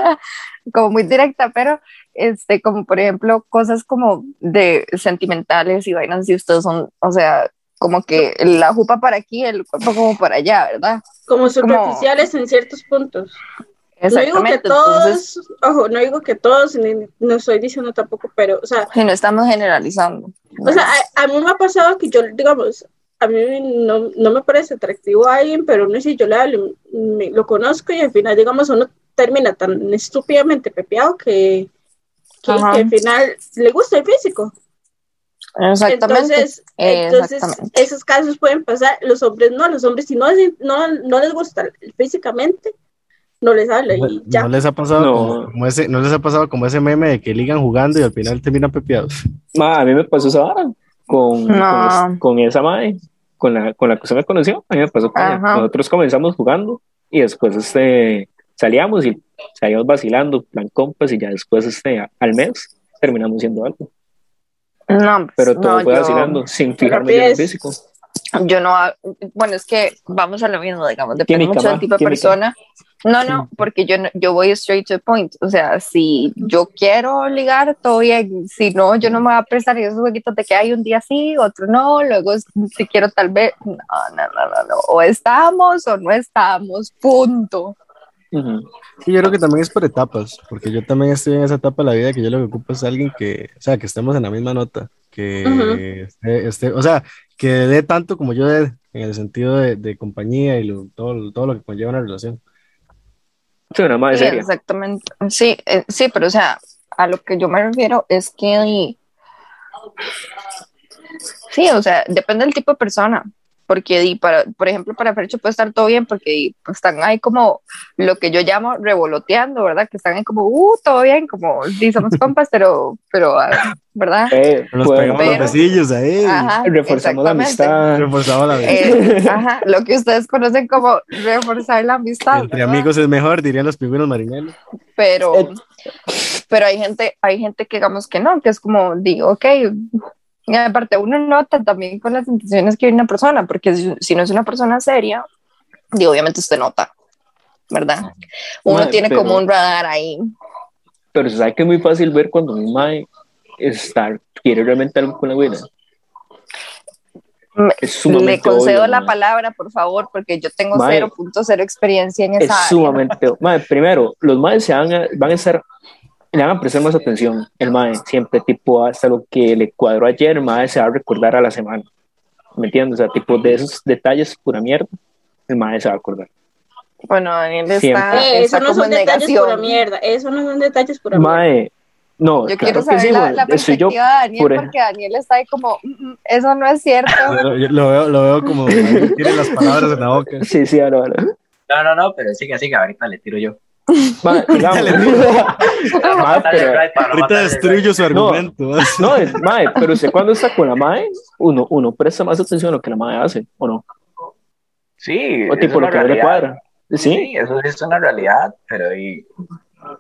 Speaker 2: *laughs* como muy directa, pero este, como por ejemplo, cosas como de sentimentales y vainas, si ustedes son, o sea, como que la jupa para aquí, el cuerpo como para allá, ¿verdad?
Speaker 1: Como superficiales en ciertos puntos. No digo que todos,
Speaker 2: Entonces,
Speaker 1: ojo, no digo que todos, ni- no estoy diciendo tampoco, pero, o sea,
Speaker 2: si no estamos generalizando.
Speaker 1: o sea, a, a mí me ha pasado que yo, digamos, a mí no, no me parece atractivo a alguien, pero no sé si yo le hablo, me- lo conozco y al final, digamos, uno termina tan estúpidamente pepeado que, que, que al final le gusta el físico.
Speaker 2: Exactamente.
Speaker 1: Entonces, entonces
Speaker 2: Exactamente.
Speaker 1: esos casos pueden pasar, los hombres no, los hombres si no, no, no les gusta físicamente, no les habla y ya.
Speaker 4: ¿No les ha pasado
Speaker 3: No.
Speaker 4: como, como ese, no les ha pasado como ese meme de que ligan jugando y al final terminan pepeados?
Speaker 3: Ma, a mí me pasó esa vara con,
Speaker 2: No.
Speaker 3: con, con esa madre, con la, con la que usted me conoció. A mí me pasó con ella. Nosotros comenzamos jugando y después este, salíamos y salíamos vacilando, plan compas, y ya después este, al mes terminamos siendo algo.
Speaker 2: No, pues,
Speaker 3: Pero todo
Speaker 2: no,
Speaker 3: fue
Speaker 2: yo-
Speaker 3: vacilando, sin fijarme en el físico.
Speaker 2: Yo no, bueno, es que vamos a lo mismo, digamos, depende
Speaker 3: Química,
Speaker 2: mucho del tipo de persona. No, no, porque yo, yo voy straight to the point. O sea, si yo quiero ligar, todo bien. Si no, yo no me voy a prestar esos jueguitos de que hay un día sí, otro no. Luego, si quiero, tal vez. No, no, no, no, no. O estamos o no estamos, punto.
Speaker 4: Sí, yo creo que también es por etapas, porque yo también estoy en esa etapa de la vida que yo lo que ocupo es alguien que, o sea, que estemos en la misma nota, que
Speaker 1: Ujú.
Speaker 4: esté, esté- o sea, que dé tanto como yo dé, en el sentido de, de compañía y lo- todo, todo lo que conlleva una relación.
Speaker 3: Sí, una madre
Speaker 2: Sí,
Speaker 3: seria.
Speaker 2: exactamente. Sí, eh, sí, pero o sea, a lo que yo me refiero es que sí, o sea, depende del tipo de persona. Porque, di, para, por ejemplo, para Fercho puede estar todo bien porque di, pues, están ahí como lo que yo llamo revoloteando, ¿verdad? Que están ahí como, uh, todo bien, como, sí, somos *laughs* compas, pero, pero ah, ¿verdad?
Speaker 3: Eh,
Speaker 4: Nos pegamos los
Speaker 2: pero-
Speaker 4: besillos ahí.
Speaker 2: Ajá,
Speaker 3: reforzamos la amistad.
Speaker 4: Reforzamos la
Speaker 2: Eh, ajá, lo que ustedes conocen como reforzar la amistad.
Speaker 4: Entre
Speaker 2: ¿verdad?
Speaker 4: amigos es mejor, dirían los pingüinos marineros.
Speaker 2: pero
Speaker 3: Eh.
Speaker 2: pero hay gente hay gente que digamos que no que es como digo ok y aparte uno nota también con las intenciones que hay una persona porque si, si no es una persona seria digo, obviamente usted nota verdad uno tiene
Speaker 3: pero-
Speaker 2: como un radar ahí
Speaker 3: Pero se sabe que es muy fácil ver cuando un mae está, quiere realmente algo con la güera.
Speaker 2: Me-
Speaker 3: Es
Speaker 2: le concedo
Speaker 3: obvio,
Speaker 2: la
Speaker 3: mae.
Speaker 2: palabra por favor porque yo tengo
Speaker 3: Mae.
Speaker 2: 0.0 experiencia en
Speaker 3: Es
Speaker 2: esa área.
Speaker 3: sumamente. Mae, primero, los maes se van a, van a estar, le van a prestar más atención. El mae siempre, tipo, hasta lo que le cuadró ayer, el mae se va a recordar a la semana. ¿Me entiendes? O sea, tipo, de esos detalles pura mierda, el mae se va a acordar.
Speaker 2: bueno Daniel está.
Speaker 1: Eh,
Speaker 2: está
Speaker 1: eso no
Speaker 2: como
Speaker 1: son detalles pura mierda. Eso no son detalles pura mierda.
Speaker 3: Mae, no,
Speaker 2: yo
Speaker 3: claro
Speaker 2: quiero
Speaker 3: que
Speaker 2: saber
Speaker 3: sí,
Speaker 2: la, la
Speaker 3: Soy yo,
Speaker 2: perspectiva de Daniel
Speaker 3: por
Speaker 2: porque Daniel está ahí como "Mm, mm, eso no es cierto *laughs*
Speaker 4: lo, yo lo veo, lo veo como tiene las palabras en la boca.
Speaker 3: Sí, sí, ahora, ahora.
Speaker 5: No, no, no, pero sigue, sigue, ahorita le tiro yo. *laughs*
Speaker 3: Digamos. Pero-
Speaker 4: Ahorita destruyo su argumento.
Speaker 3: No, es, mae, pero usted cuando está con la mae, uno, uno presta más atención a lo que la mae hace, ¿o no?
Speaker 5: Sí,
Speaker 3: O tipo lo que no le cuadra. ¿Sí?
Speaker 5: Sí, eso sí es una realidad, pero y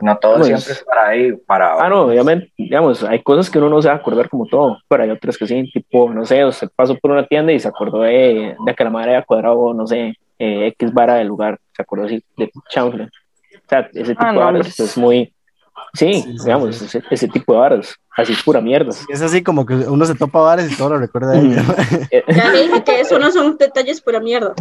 Speaker 5: no todo
Speaker 3: Pues-
Speaker 5: siempre es para ahí, para...
Speaker 3: Ah, no, obviamente, digamos, hay cosas que uno no se va a acordar como todo, pero hay otras que sí, tipo, no sé, usted pasó por una tienda y se acordó de, de que la madre había cuadrado, no sé, eh, X vara del lugar, se acordó así de chanfle. Sea, ese tipo
Speaker 2: Ah,
Speaker 3: de
Speaker 2: no, hombre.
Speaker 3: es muy, sí,
Speaker 4: Sí, sí,
Speaker 3: digamos,
Speaker 4: sí.
Speaker 3: Ese, ese tipo de varas, así pura mierda.
Speaker 4: Es así como que uno se topa bares y todo lo recuerda de ella.
Speaker 3: Eh,
Speaker 1: Ya le dije que eso no son detalles pura mierda.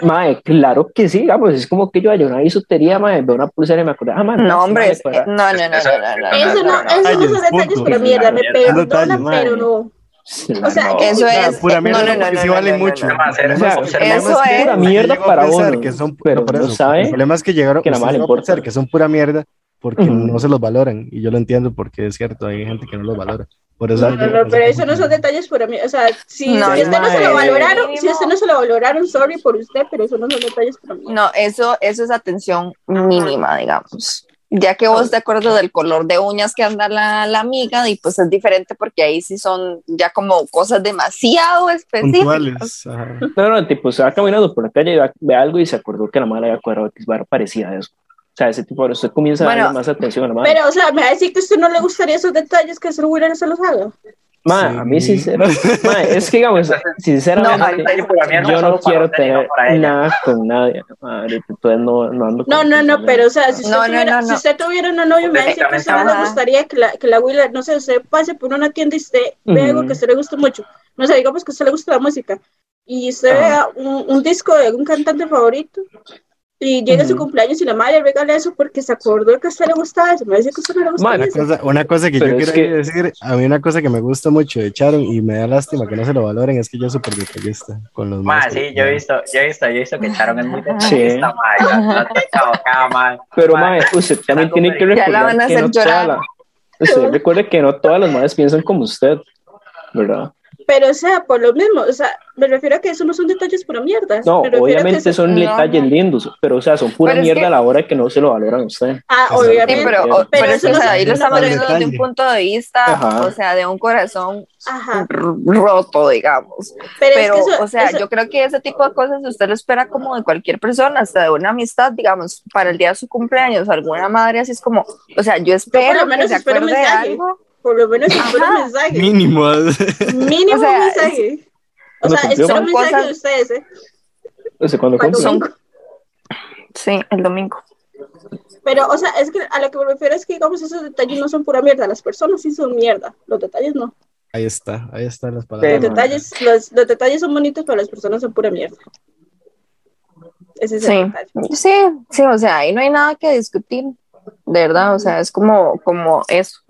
Speaker 3: Mae, claro que sí, digamos, es como que yo vaya a una bisutería, mae, veo una pulsera y me acuerdo, ah, mae,
Speaker 2: No, hombre, es- no, no, no, no, no, no,
Speaker 1: Eso no,
Speaker 5: no,
Speaker 1: eso no son detalles pura mierda. Me
Speaker 5: Son
Speaker 1: perdona,
Speaker 4: detalles,
Speaker 1: pero no. O sea,
Speaker 5: No.
Speaker 2: Eso es.
Speaker 4: pura mierda,
Speaker 2: no, no, no,
Speaker 4: porque
Speaker 2: no,
Speaker 4: sí
Speaker 2: no,
Speaker 4: valen
Speaker 2: no, no,
Speaker 4: mucho.
Speaker 5: eso es-
Speaker 3: pura mierda para uno,
Speaker 4: que son,
Speaker 3: pero
Speaker 4: por
Speaker 3: no
Speaker 4: eso,
Speaker 3: sabe
Speaker 4: El problema es que llegaron
Speaker 3: que
Speaker 4: llegó a pensar que son pura mierda porque
Speaker 3: Ujú.
Speaker 4: no se los valoran. Y yo lo entiendo porque es cierto, hay gente que no los valora. Por eso
Speaker 1: No, no, no, pero eso no son detalles pura mierda. O sea, si,
Speaker 2: No,
Speaker 1: si usted no se lo valoraron, si usted no se lo valoraron, sorry por usted, pero eso no son detalles pura mierda.
Speaker 2: No, eso, eso es atención mínima, digamos. Ya que vos te acuerdas del color de uñas que anda la, la amiga, y pues es diferente porque ahí sí son ya como cosas demasiado específicas.
Speaker 3: No, no, tipo, se va caminando por la calle y va- ve algo y se acordó que la madre había cuadrado X vara parecida a eso. O sea, ese tipo de usted comienza a darle más atención a la madre.
Speaker 1: Pero, o sea, me va a decir que a usted no le gustaría esos detalles que el güey se los haga.
Speaker 3: Ma,
Speaker 4: Sí.
Speaker 3: a mí sinceramente, ma, es que digamos, *laughs* sinceramente, yo no quiero tener nada con nadie, madre, entonces no, no ando
Speaker 1: No,
Speaker 3: con-
Speaker 1: no, no, pero, o sea, si usted,
Speaker 2: No,
Speaker 1: tuviera,
Speaker 2: no, no.
Speaker 1: si usted tuviera una novia, me decir que usted le gustaría que la, que la güila, no sé, usted pase por una tienda y usted ve algo que a usted le gusta mucho. No sé, digamos que a usted le gusta la música y usted vea un, un disco de algún cantante favorito y llega su
Speaker 3: Ujú.
Speaker 1: cumpleaños y la madre le regala eso porque se acordó que a usted le gustaba eso. Me decir que a usted no le gusta
Speaker 3: Ma,
Speaker 4: Una
Speaker 1: eso.
Speaker 4: cosa, una cosa que
Speaker 3: Pero
Speaker 4: yo quiero
Speaker 3: que-
Speaker 4: decir, a mí una cosa que me gusta mucho de Charon y me da lástima que no se lo valoren es que yo soy súper detallista con los más
Speaker 5: sí, yo he visto, yo he visto, yo he visto que Charon es muy
Speaker 3: Sí.
Speaker 5: detallista, ma, yo no.
Speaker 3: Pero,
Speaker 5: Ma,
Speaker 3: ma, usted también tiene que
Speaker 2: Ya la van a
Speaker 3: recordar que
Speaker 2: hacer
Speaker 3: no toda
Speaker 2: llorar.
Speaker 3: la, usted recuerde que no todas las madres piensan como usted, ¿verdad?
Speaker 1: Pero, o sea, por lo mismo, o sea, me refiero a que eso no son detalles pura mierda.
Speaker 3: No,
Speaker 1: que
Speaker 3: obviamente son
Speaker 2: no.
Speaker 3: detalles lindos, pero, o sea, son pura
Speaker 2: Pero es
Speaker 3: mierda
Speaker 2: que-
Speaker 3: a la hora de que no se lo valoran a usted.
Speaker 1: Ah, obviamente.
Speaker 2: Sí, pero,
Speaker 3: Pero
Speaker 2: o- pero es
Speaker 1: eso
Speaker 2: que,
Speaker 1: no
Speaker 2: o sea,
Speaker 1: se-
Speaker 2: ahí lo estamos
Speaker 4: no,
Speaker 2: viendo desde un punto de vista,
Speaker 3: Ajá.
Speaker 2: o sea, de un corazón
Speaker 1: Ajá.
Speaker 2: roto, digamos.
Speaker 1: Pero,
Speaker 2: Pero,
Speaker 1: es que eso,
Speaker 2: o sea,
Speaker 1: eso-
Speaker 2: yo creo que ese tipo de cosas usted lo espera como de cualquier persona, hasta de una amistad, digamos, para el día de su cumpleaños, alguna madre así es como, o sea, yo espero que
Speaker 1: menos
Speaker 2: se
Speaker 1: espero un
Speaker 2: acuerde de algo.
Speaker 1: Por lo menos espero un mensaje.
Speaker 4: Mínimo.
Speaker 1: Mínimo
Speaker 2: O sea,
Speaker 1: un mensaje. O
Speaker 3: No
Speaker 1: sea, espero un mensaje
Speaker 2: cosas-
Speaker 1: de ustedes, ¿eh?
Speaker 3: O sea, cuando
Speaker 1: Cuando
Speaker 3: cumple.
Speaker 1: son-
Speaker 2: Sí, el domingo.
Speaker 1: Pero, o sea, es que a lo que me refiero es que, digamos, esos detalles no son pura mierda. Las personas sí son mierda. Los detalles no.
Speaker 4: Ahí está, ahí están las
Speaker 3: Sí,
Speaker 1: Los
Speaker 4: palabras.
Speaker 3: no.
Speaker 1: detalles, los, los detalles son bonitos, pero las personas son pura mierda. Ese es
Speaker 2: Sí.
Speaker 1: el detalle.
Speaker 2: Sí, sí, o sea, ahí no hay nada que discutir, de verdad, o sea, es como, como eso.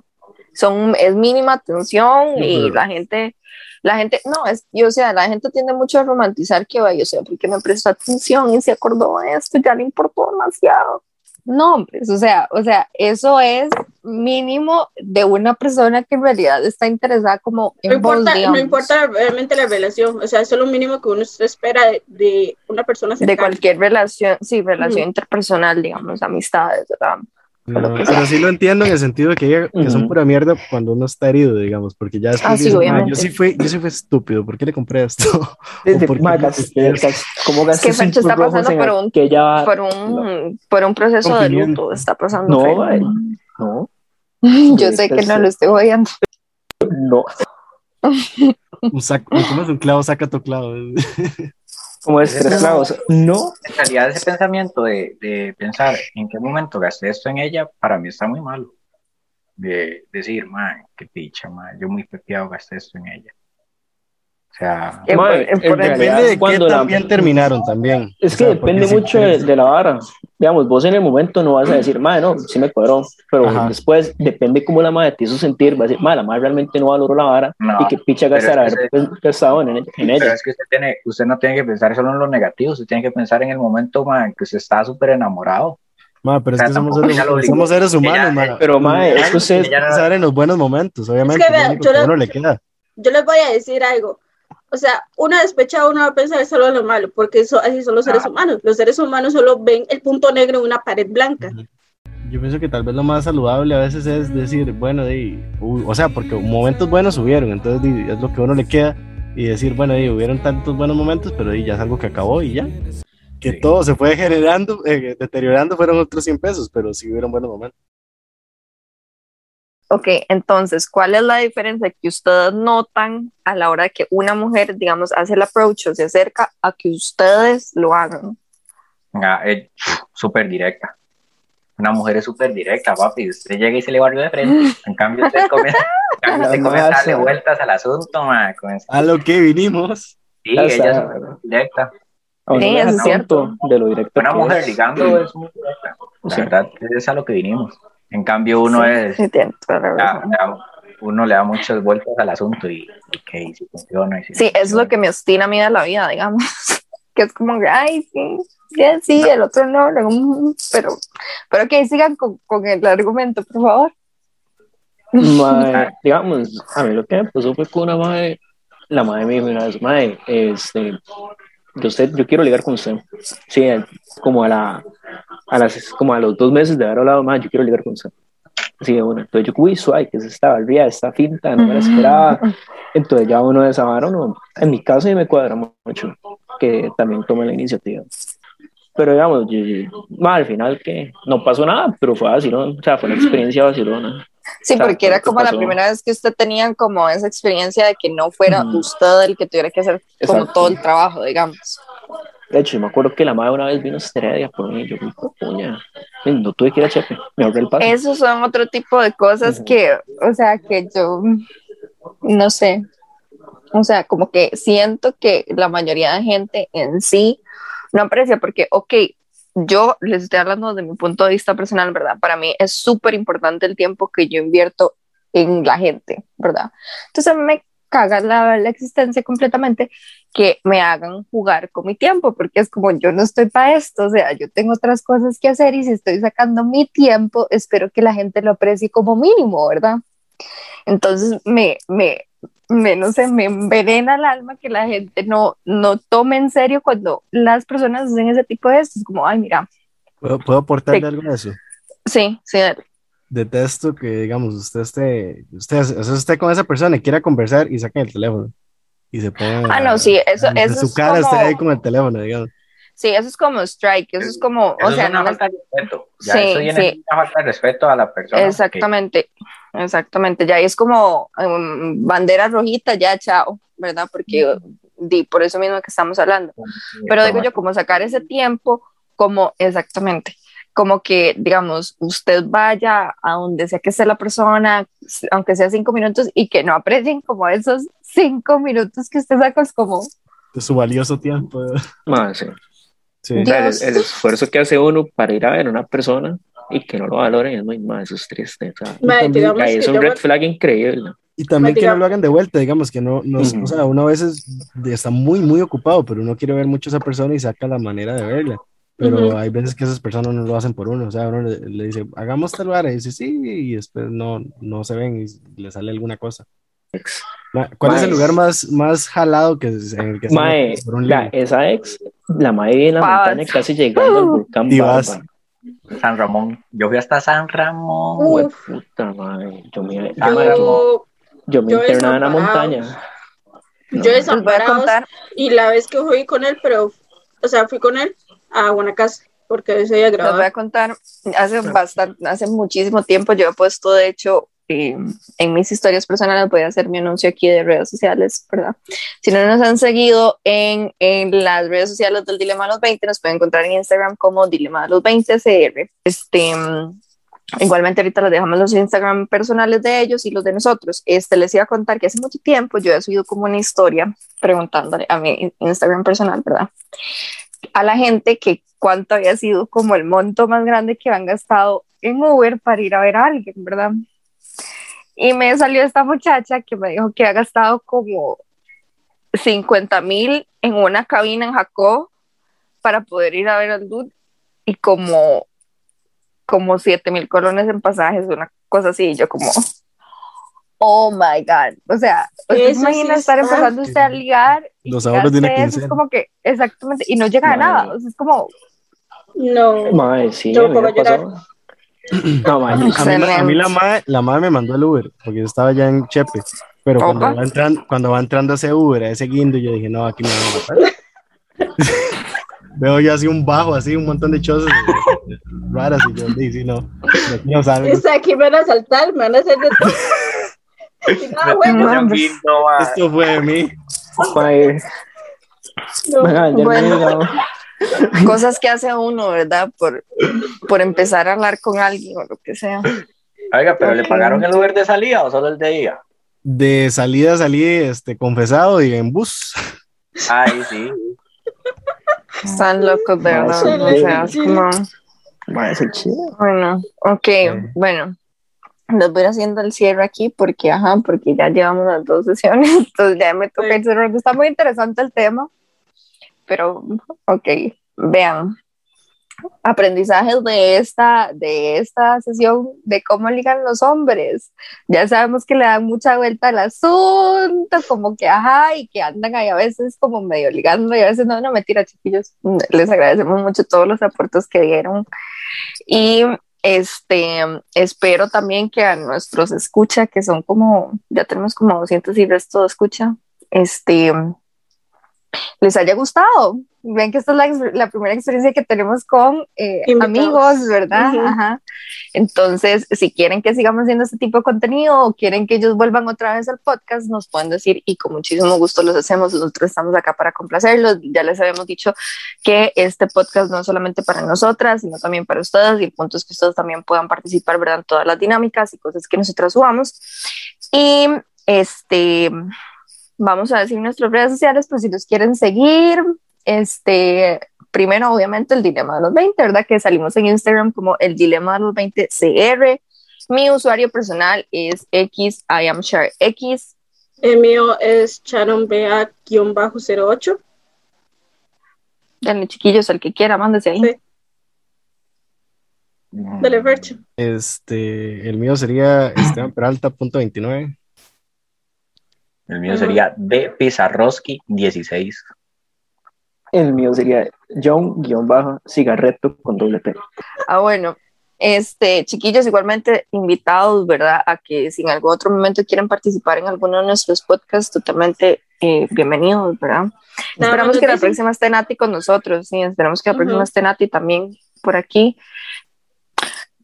Speaker 2: Son, es mínima atención y la gente, la gente, no, es, y, o sea, la gente tiende mucho a romantizar que vaya, o sea, porque me prestó atención y se acordó de esto, ya le importó demasiado. No, hombre, o sea, o sea, eso es mínimo de una persona que en realidad está interesada como en
Speaker 1: No
Speaker 2: vos,
Speaker 1: importa, no importa realmente la relación. O sea, eso es lo mínimo que uno espera de, de una persona
Speaker 2: de
Speaker 1: cercana.
Speaker 2: cualquier relación, sí, relación interpersonal, digamos, amistades, ¿verdad?
Speaker 4: No, pero sí lo entiendo en el sentido de que, ella- que son pura mierda cuando uno está herido, digamos, porque ya después
Speaker 2: Ah, sí,
Speaker 4: dices, "Ma,
Speaker 2: obviamente.
Speaker 4: yo sí fui, yo sí fui estúpido, ¿por qué le compré esto?
Speaker 3: Sí, *laughs*
Speaker 4: ¿O
Speaker 3: sí,
Speaker 4: por qué
Speaker 3: ma,
Speaker 4: no
Speaker 3: gasté- ¿Cómo
Speaker 2: Es que
Speaker 3: gasté
Speaker 2: Fercho
Speaker 3: cinco
Speaker 2: está pasando por un-
Speaker 3: aquella-
Speaker 2: Por un, por un proceso de luto está pasando.
Speaker 3: No,
Speaker 2: Fer.
Speaker 3: ma, no, *laughs*
Speaker 2: Yo sé que no lo estoy odiando.
Speaker 3: no.
Speaker 4: Un saco, ¿cómo es un clavo? Saca tu clavo. *laughs*
Speaker 3: Como es tres clavos. No,
Speaker 5: En realidad ese pensamiento de, de pensar en qué momento gasté esto en ella, para mí está muy malo. De decir, man, qué picha, man, yo muy pepeado gasté esto en ella. O sea,
Speaker 3: Ma,
Speaker 2: por-
Speaker 3: en realidad,
Speaker 4: Depende de qué
Speaker 3: cuando la-
Speaker 4: tan bien terminaron también.
Speaker 3: Es
Speaker 4: O
Speaker 3: que
Speaker 4: sea, porque
Speaker 3: depende mucho de, de la vara. Digamos, vos en el momento no vas a decir, madre, no, sí me cuadró. Pero
Speaker 4: Ajá.
Speaker 3: después depende cómo la madre te hizo sentir. Va a decir, madre, la madre realmente no valoró la vara
Speaker 5: No,
Speaker 3: y que picha
Speaker 5: pero
Speaker 3: gastar
Speaker 5: es que
Speaker 3: haber gastado en, en
Speaker 5: pero
Speaker 3: ella.
Speaker 5: es que usted, tiene, usted no tiene que pensar solo en lo negativo, usted tiene que pensar en el momento man, que usted está súper enamorado.
Speaker 4: Ma, pero es
Speaker 5: O sea,
Speaker 4: que somos seres, somos seres humanos,
Speaker 5: Ella-
Speaker 4: ma.
Speaker 3: Pero, mae, es que usted-
Speaker 5: Ella no-
Speaker 4: en los buenos momentos, obviamente.
Speaker 1: Es que,
Speaker 4: es
Speaker 1: vea, yo
Speaker 4: que a
Speaker 1: lo-
Speaker 4: uno le queda.
Speaker 1: yo les voy a decir algo. O sea, uno despechado uno va a pensar solo en lo malo, porque eso, así son los seres
Speaker 5: Ah.
Speaker 1: humanos. Los seres humanos solo ven el punto negro en una pared blanca.
Speaker 4: Yo pienso que tal vez lo más saludable a veces es decir, bueno, uy, o sea, porque momentos buenos hubieron, entonces es lo que a uno le queda y decir, bueno, di, hubieron tantos buenos momentos, pero ya es algo que acabó y ya. Que
Speaker 5: Sí.
Speaker 4: todo se fue generando, eh, deteriorando, fueron otros 100 pesos, pero sí hubieron buenos momentos.
Speaker 2: Ok, entonces, ¿cuál es la diferencia que ustedes notan a la hora de que una mujer, digamos, hace el approach o se acerca a que ustedes lo hagan?
Speaker 5: Ah, es súper directa. Una mujer es súper directa, papi. Usted llega y se le barrió de frente. En cambio, usted *laughs* comienza, usted comienza a darle vueltas al asunto, man.
Speaker 4: A lo que vinimos.
Speaker 5: Sí,
Speaker 3: O
Speaker 5: ella es súper directa.
Speaker 2: Sí, es cierto.
Speaker 3: De lo directo
Speaker 5: Una mujer
Speaker 3: es.
Speaker 5: ligando es muy directa. La
Speaker 3: Sí.
Speaker 5: verdad, es a lo que vinimos. En cambio, uno
Speaker 2: Sí,
Speaker 5: es.
Speaker 2: sí, tiene toda la
Speaker 5: uno le da muchas vueltas al asunto y, ok, si funciona. Y si
Speaker 2: Sí, es lo que me obstina a mí de la vida, digamos. *laughs* que es como, que, ay, sí, bien, sí, el otro no, mm, pero, pero que sigan con, con el argumento, por favor.
Speaker 3: Mae, *laughs* digamos, a mí lo que me pasó fue con una madre, la madre me dijo una vez, madre, este, yo, usted, yo quiero ligar con usted. Sí, como a la, a las, como a los dos meses de haber hablado, madre, yo quiero ligar con usted. Sí, una. Entonces yo, uy, suave, que es esta barría, esta finta, no me la esperaba. Entonces ya uno de esa vara, no, en mi caso sí me cuadra mucho que también tome la iniciativa. Pero digamos, yo, yo- ma, al final que no pasó nada, pero fue ¿no? O sea, fue una experiencia vacilona.
Speaker 2: Sí,
Speaker 3: O sea,
Speaker 2: porque era
Speaker 3: ¿qué
Speaker 2: como la
Speaker 3: pasó?
Speaker 2: primera vez que usted tenía como esa experiencia de que no fuera
Speaker 3: Ujú.
Speaker 2: usted el que tuviera que hacer como
Speaker 3: Exacto.
Speaker 2: todo el trabajo, digamos.
Speaker 3: De hecho, yo me acuerdo que la madre una vez vino a Estrella por mí, yo, "Hijo de puña, no tuve que ir a Chepe, me ahorré el paso.
Speaker 2: Esos son otro tipo de cosas que, o sea, que yo no sé. O sea, como que siento que la mayoría de gente en sí no aprecia porque, ok, yo les estoy hablando desde mi punto de vista personal, ¿verdad? Para mí es súper importante el tiempo que yo invierto en la gente, ¿verdad? Entonces me caga la, la existencia completamente que me hagan jugar con mi tiempo, porque es como yo no estoy para esto, o sea, yo tengo otras cosas que hacer y si estoy sacando mi tiempo, espero que la gente lo aprecie como mínimo, ¿verdad? Entonces me, me, me, no sé, me envenena el alma que la gente no, no tome en serio cuando las personas hacen ese tipo de esto, es como, ay, mira,
Speaker 4: ¿Puedo, puedo aportarle algo a eso?
Speaker 2: sí, sí, dale.
Speaker 4: Detesto que, digamos, usted esté, usted, esté con esa persona y quiera conversar y saquen el teléfono y se pongan.
Speaker 2: Ah, no, sí, eso,
Speaker 4: en
Speaker 2: eso
Speaker 4: su
Speaker 2: es
Speaker 4: cara
Speaker 2: como,
Speaker 4: esté ahí con el teléfono, digamos.
Speaker 2: Sí, eso es como strike, eso es como,
Speaker 5: Eso
Speaker 2: o sea,
Speaker 5: es una
Speaker 2: no
Speaker 5: falta de respeto. Ya
Speaker 2: Sí,
Speaker 5: eso viene
Speaker 2: sí.
Speaker 5: una falta de respeto a la persona. porque-
Speaker 2: Exactamente, exactamente. Ya es como um, bandera rojita, ya chao, ¿verdad? Porque di, por eso mismo que estamos hablando. Pero digo yo, como sacar ese tiempo, como exactamente, como que, digamos, usted vaya a donde sea que esté la persona, aunque sea cinco minutos, y que no aprecien como esos cinco minutos que usted saca, es como,
Speaker 4: De su valioso tiempo.
Speaker 3: Ma, sí.
Speaker 4: Sí.
Speaker 3: O sea, el, el esfuerzo que hace uno para ir a ver a una persona y que no lo valoren es muy más, eso es triste. O sea,
Speaker 4: también
Speaker 3: ahí
Speaker 1: que
Speaker 3: es un red flag increíble.
Speaker 4: Y también que no lo hagan de vuelta, digamos, que no, no
Speaker 3: Ujú.
Speaker 4: o sea, uno a veces está muy, muy ocupado, pero uno quiere ver mucho a esa persona y saca la manera de verla. Pero
Speaker 1: Ujú.
Speaker 4: hay veces que esas personas no lo hacen por uno, o sea, uno le, le dice, hagamos tal lugar, y dice, sí, y después no, no se ven y le sale alguna cosa. ¿Cuál es el lugar más, más jalado que, es- en el que se
Speaker 3: Mae, la, esa ex, la madre en la montaña casi llegando al volcán
Speaker 4: Divas.
Speaker 3: Bárbaro.
Speaker 5: San Ramón. Yo fui hasta San Ramón.
Speaker 1: Uf.
Speaker 3: Puta madre. Yo me,
Speaker 5: Ah,
Speaker 3: yo me-
Speaker 1: Yo,
Speaker 3: yo me
Speaker 1: yo
Speaker 3: internaba en la montaña. No.
Speaker 1: yo
Speaker 2: Les voy a
Speaker 1: desamparados
Speaker 2: contar,
Speaker 1: y la vez que fui con él, pero, o sea, fui con él a Guanacaste porque ese día
Speaker 2: les voy a contar, hace bastante, hace muchísimo tiempo yo he puesto, de hecho, eh, en mis historias personales, voy a hacer mi anuncio aquí de redes sociales, ¿verdad? Si no nos han seguido en, en las redes sociales del Dilema de los 20, nos pueden encontrar en Instagram como Dilema de los 20 CR. Este, mm, igualmente ahorita les dejamos los Instagram personales de ellos y los de nosotros. Este, les iba a contar que hace mucho tiempo yo he subido como una historia preguntándole a mi Instagram personal, ¿verdad? A la gente que cuánto había sido como el monto más grande que han gastado en Uber para ir a ver a alguien, ¿verdad? Y me salió esta muchacha que me dijo que ha gastado como 50 mil en una cabina en Jacob para poder ir a ver al dude y como, como 7 mil colones en pasajes, una cosa así, y yo como, oh my God, o sea, ¿usted se imagina
Speaker 1: sí
Speaker 2: estar empezando usted a ligar y
Speaker 4: Los ahorros de una
Speaker 2: eso? es
Speaker 4: quincena.
Speaker 2: como que, exactamente, y no llega a nada, o sea, es como,
Speaker 1: No,
Speaker 3: Madre, sí,
Speaker 1: Yo
Speaker 3: a mí. No,
Speaker 4: A mí, la- a mí la madre, la madre me mandó el Uber, porque yo estaba ya en Chepe. Pero cuando va, entrando, cuando va entrando a ese Uber, a ese guindo, yo dije, no, aquí me van a matar. *laughs* Veo ya así un bajo, así un montón de eh, raras, y yo dije, sí, no, no salgo.
Speaker 1: es aquí me van a saltar, me van a hacer de todo. *laughs* Bueno,
Speaker 5: va.
Speaker 4: Esto fue de mí.
Speaker 1: No.
Speaker 2: Bueno. *laughs* cosas que hace uno, ¿verdad? Por, por empezar a hablar con alguien o lo que sea.
Speaker 5: Oiga, pero ¿le pagaron el Uber de salida o solo el de ida?
Speaker 4: De salida salí este, confesado y en bus.
Speaker 5: Ay, sí.
Speaker 2: Están locos, de verdad.
Speaker 3: sí,
Speaker 2: O sea, es como, bueno, ok, bueno. Les voy haciendo el cierre aquí porque, ajá, porque ya llevamos las dos sesiones, *laughs* entonces ya me toca
Speaker 1: Sí.
Speaker 2: ir cerrando. Está muy interesante el tema, pero, ok, vean. Aprendizajes de esta, de esta sesión de cómo ligan los hombres. Ya sabemos que le dan mucha vuelta al asunto, como que ajá, y que andan ahí a veces como medio ligando y a veces no, no, mentira, chiquillos. Les agradecemos mucho todos los aportes que dieron. Y este, espero también que a nuestros escucha, que son como, ya tenemos como 200 y resto escucha, este, les haya gustado. Ven que esta es la, primera experiencia que tenemos con eh, amigos, ¿verdad? Ajá. Entonces, si quieren que sigamos haciendo este tipo de contenido o quieren que ellos vuelvan otra vez al podcast, nos pueden decir y con muchísimo gusto los hacemos. Nosotros estamos acá para complacerlos. Ya les habíamos dicho que este podcast no es solamente para nosotras, sino también para ustedes y el punto es que ustedes también puedan participar, ¿verdad? En todas las dinámicas y cosas que nosotros subamos. Y este, vamos a decir nuestras redes sociales, pues si nos quieren seguir, este, primero obviamente el Dilema de los 20, ¿verdad? Que salimos en Instagram como el Dilema de los 20 CR. Mi usuario personal es X, I am Char X.
Speaker 1: El mío es charonbea-08.
Speaker 2: Dale, chiquillos, al que quiera, mándese ahí.
Speaker 1: Dale, Fercho.
Speaker 4: Este, el mío sería estebanperalta.29.
Speaker 5: El mío sería B. Pizarroski 16.
Speaker 3: El mío sería John-Cigarretto con doble P.
Speaker 2: Ah, bueno. Este, chiquillos, igualmente invitados, ¿verdad? A que si en algún otro momento quieren participar en alguno de nuestros podcasts, totalmente eh, bienvenidos, ¿verdad?
Speaker 1: No,
Speaker 2: esperamos
Speaker 1: no
Speaker 2: que la próxima esté Nati con nosotros, sí, esperamos que la uh
Speaker 1: -huh.
Speaker 2: próxima esté Nati también por aquí.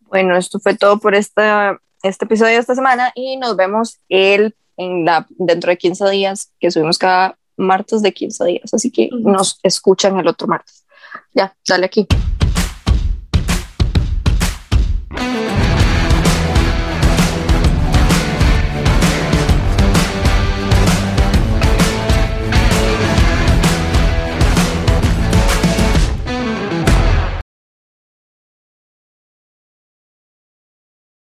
Speaker 2: Bueno, esto fue todo por esta, este episodio de esta semana y nos vemos el en la, dentro de 15 días, que subimos cada martes de 15 días, así que nos escuchan el otro martes. Ya, dale aquí.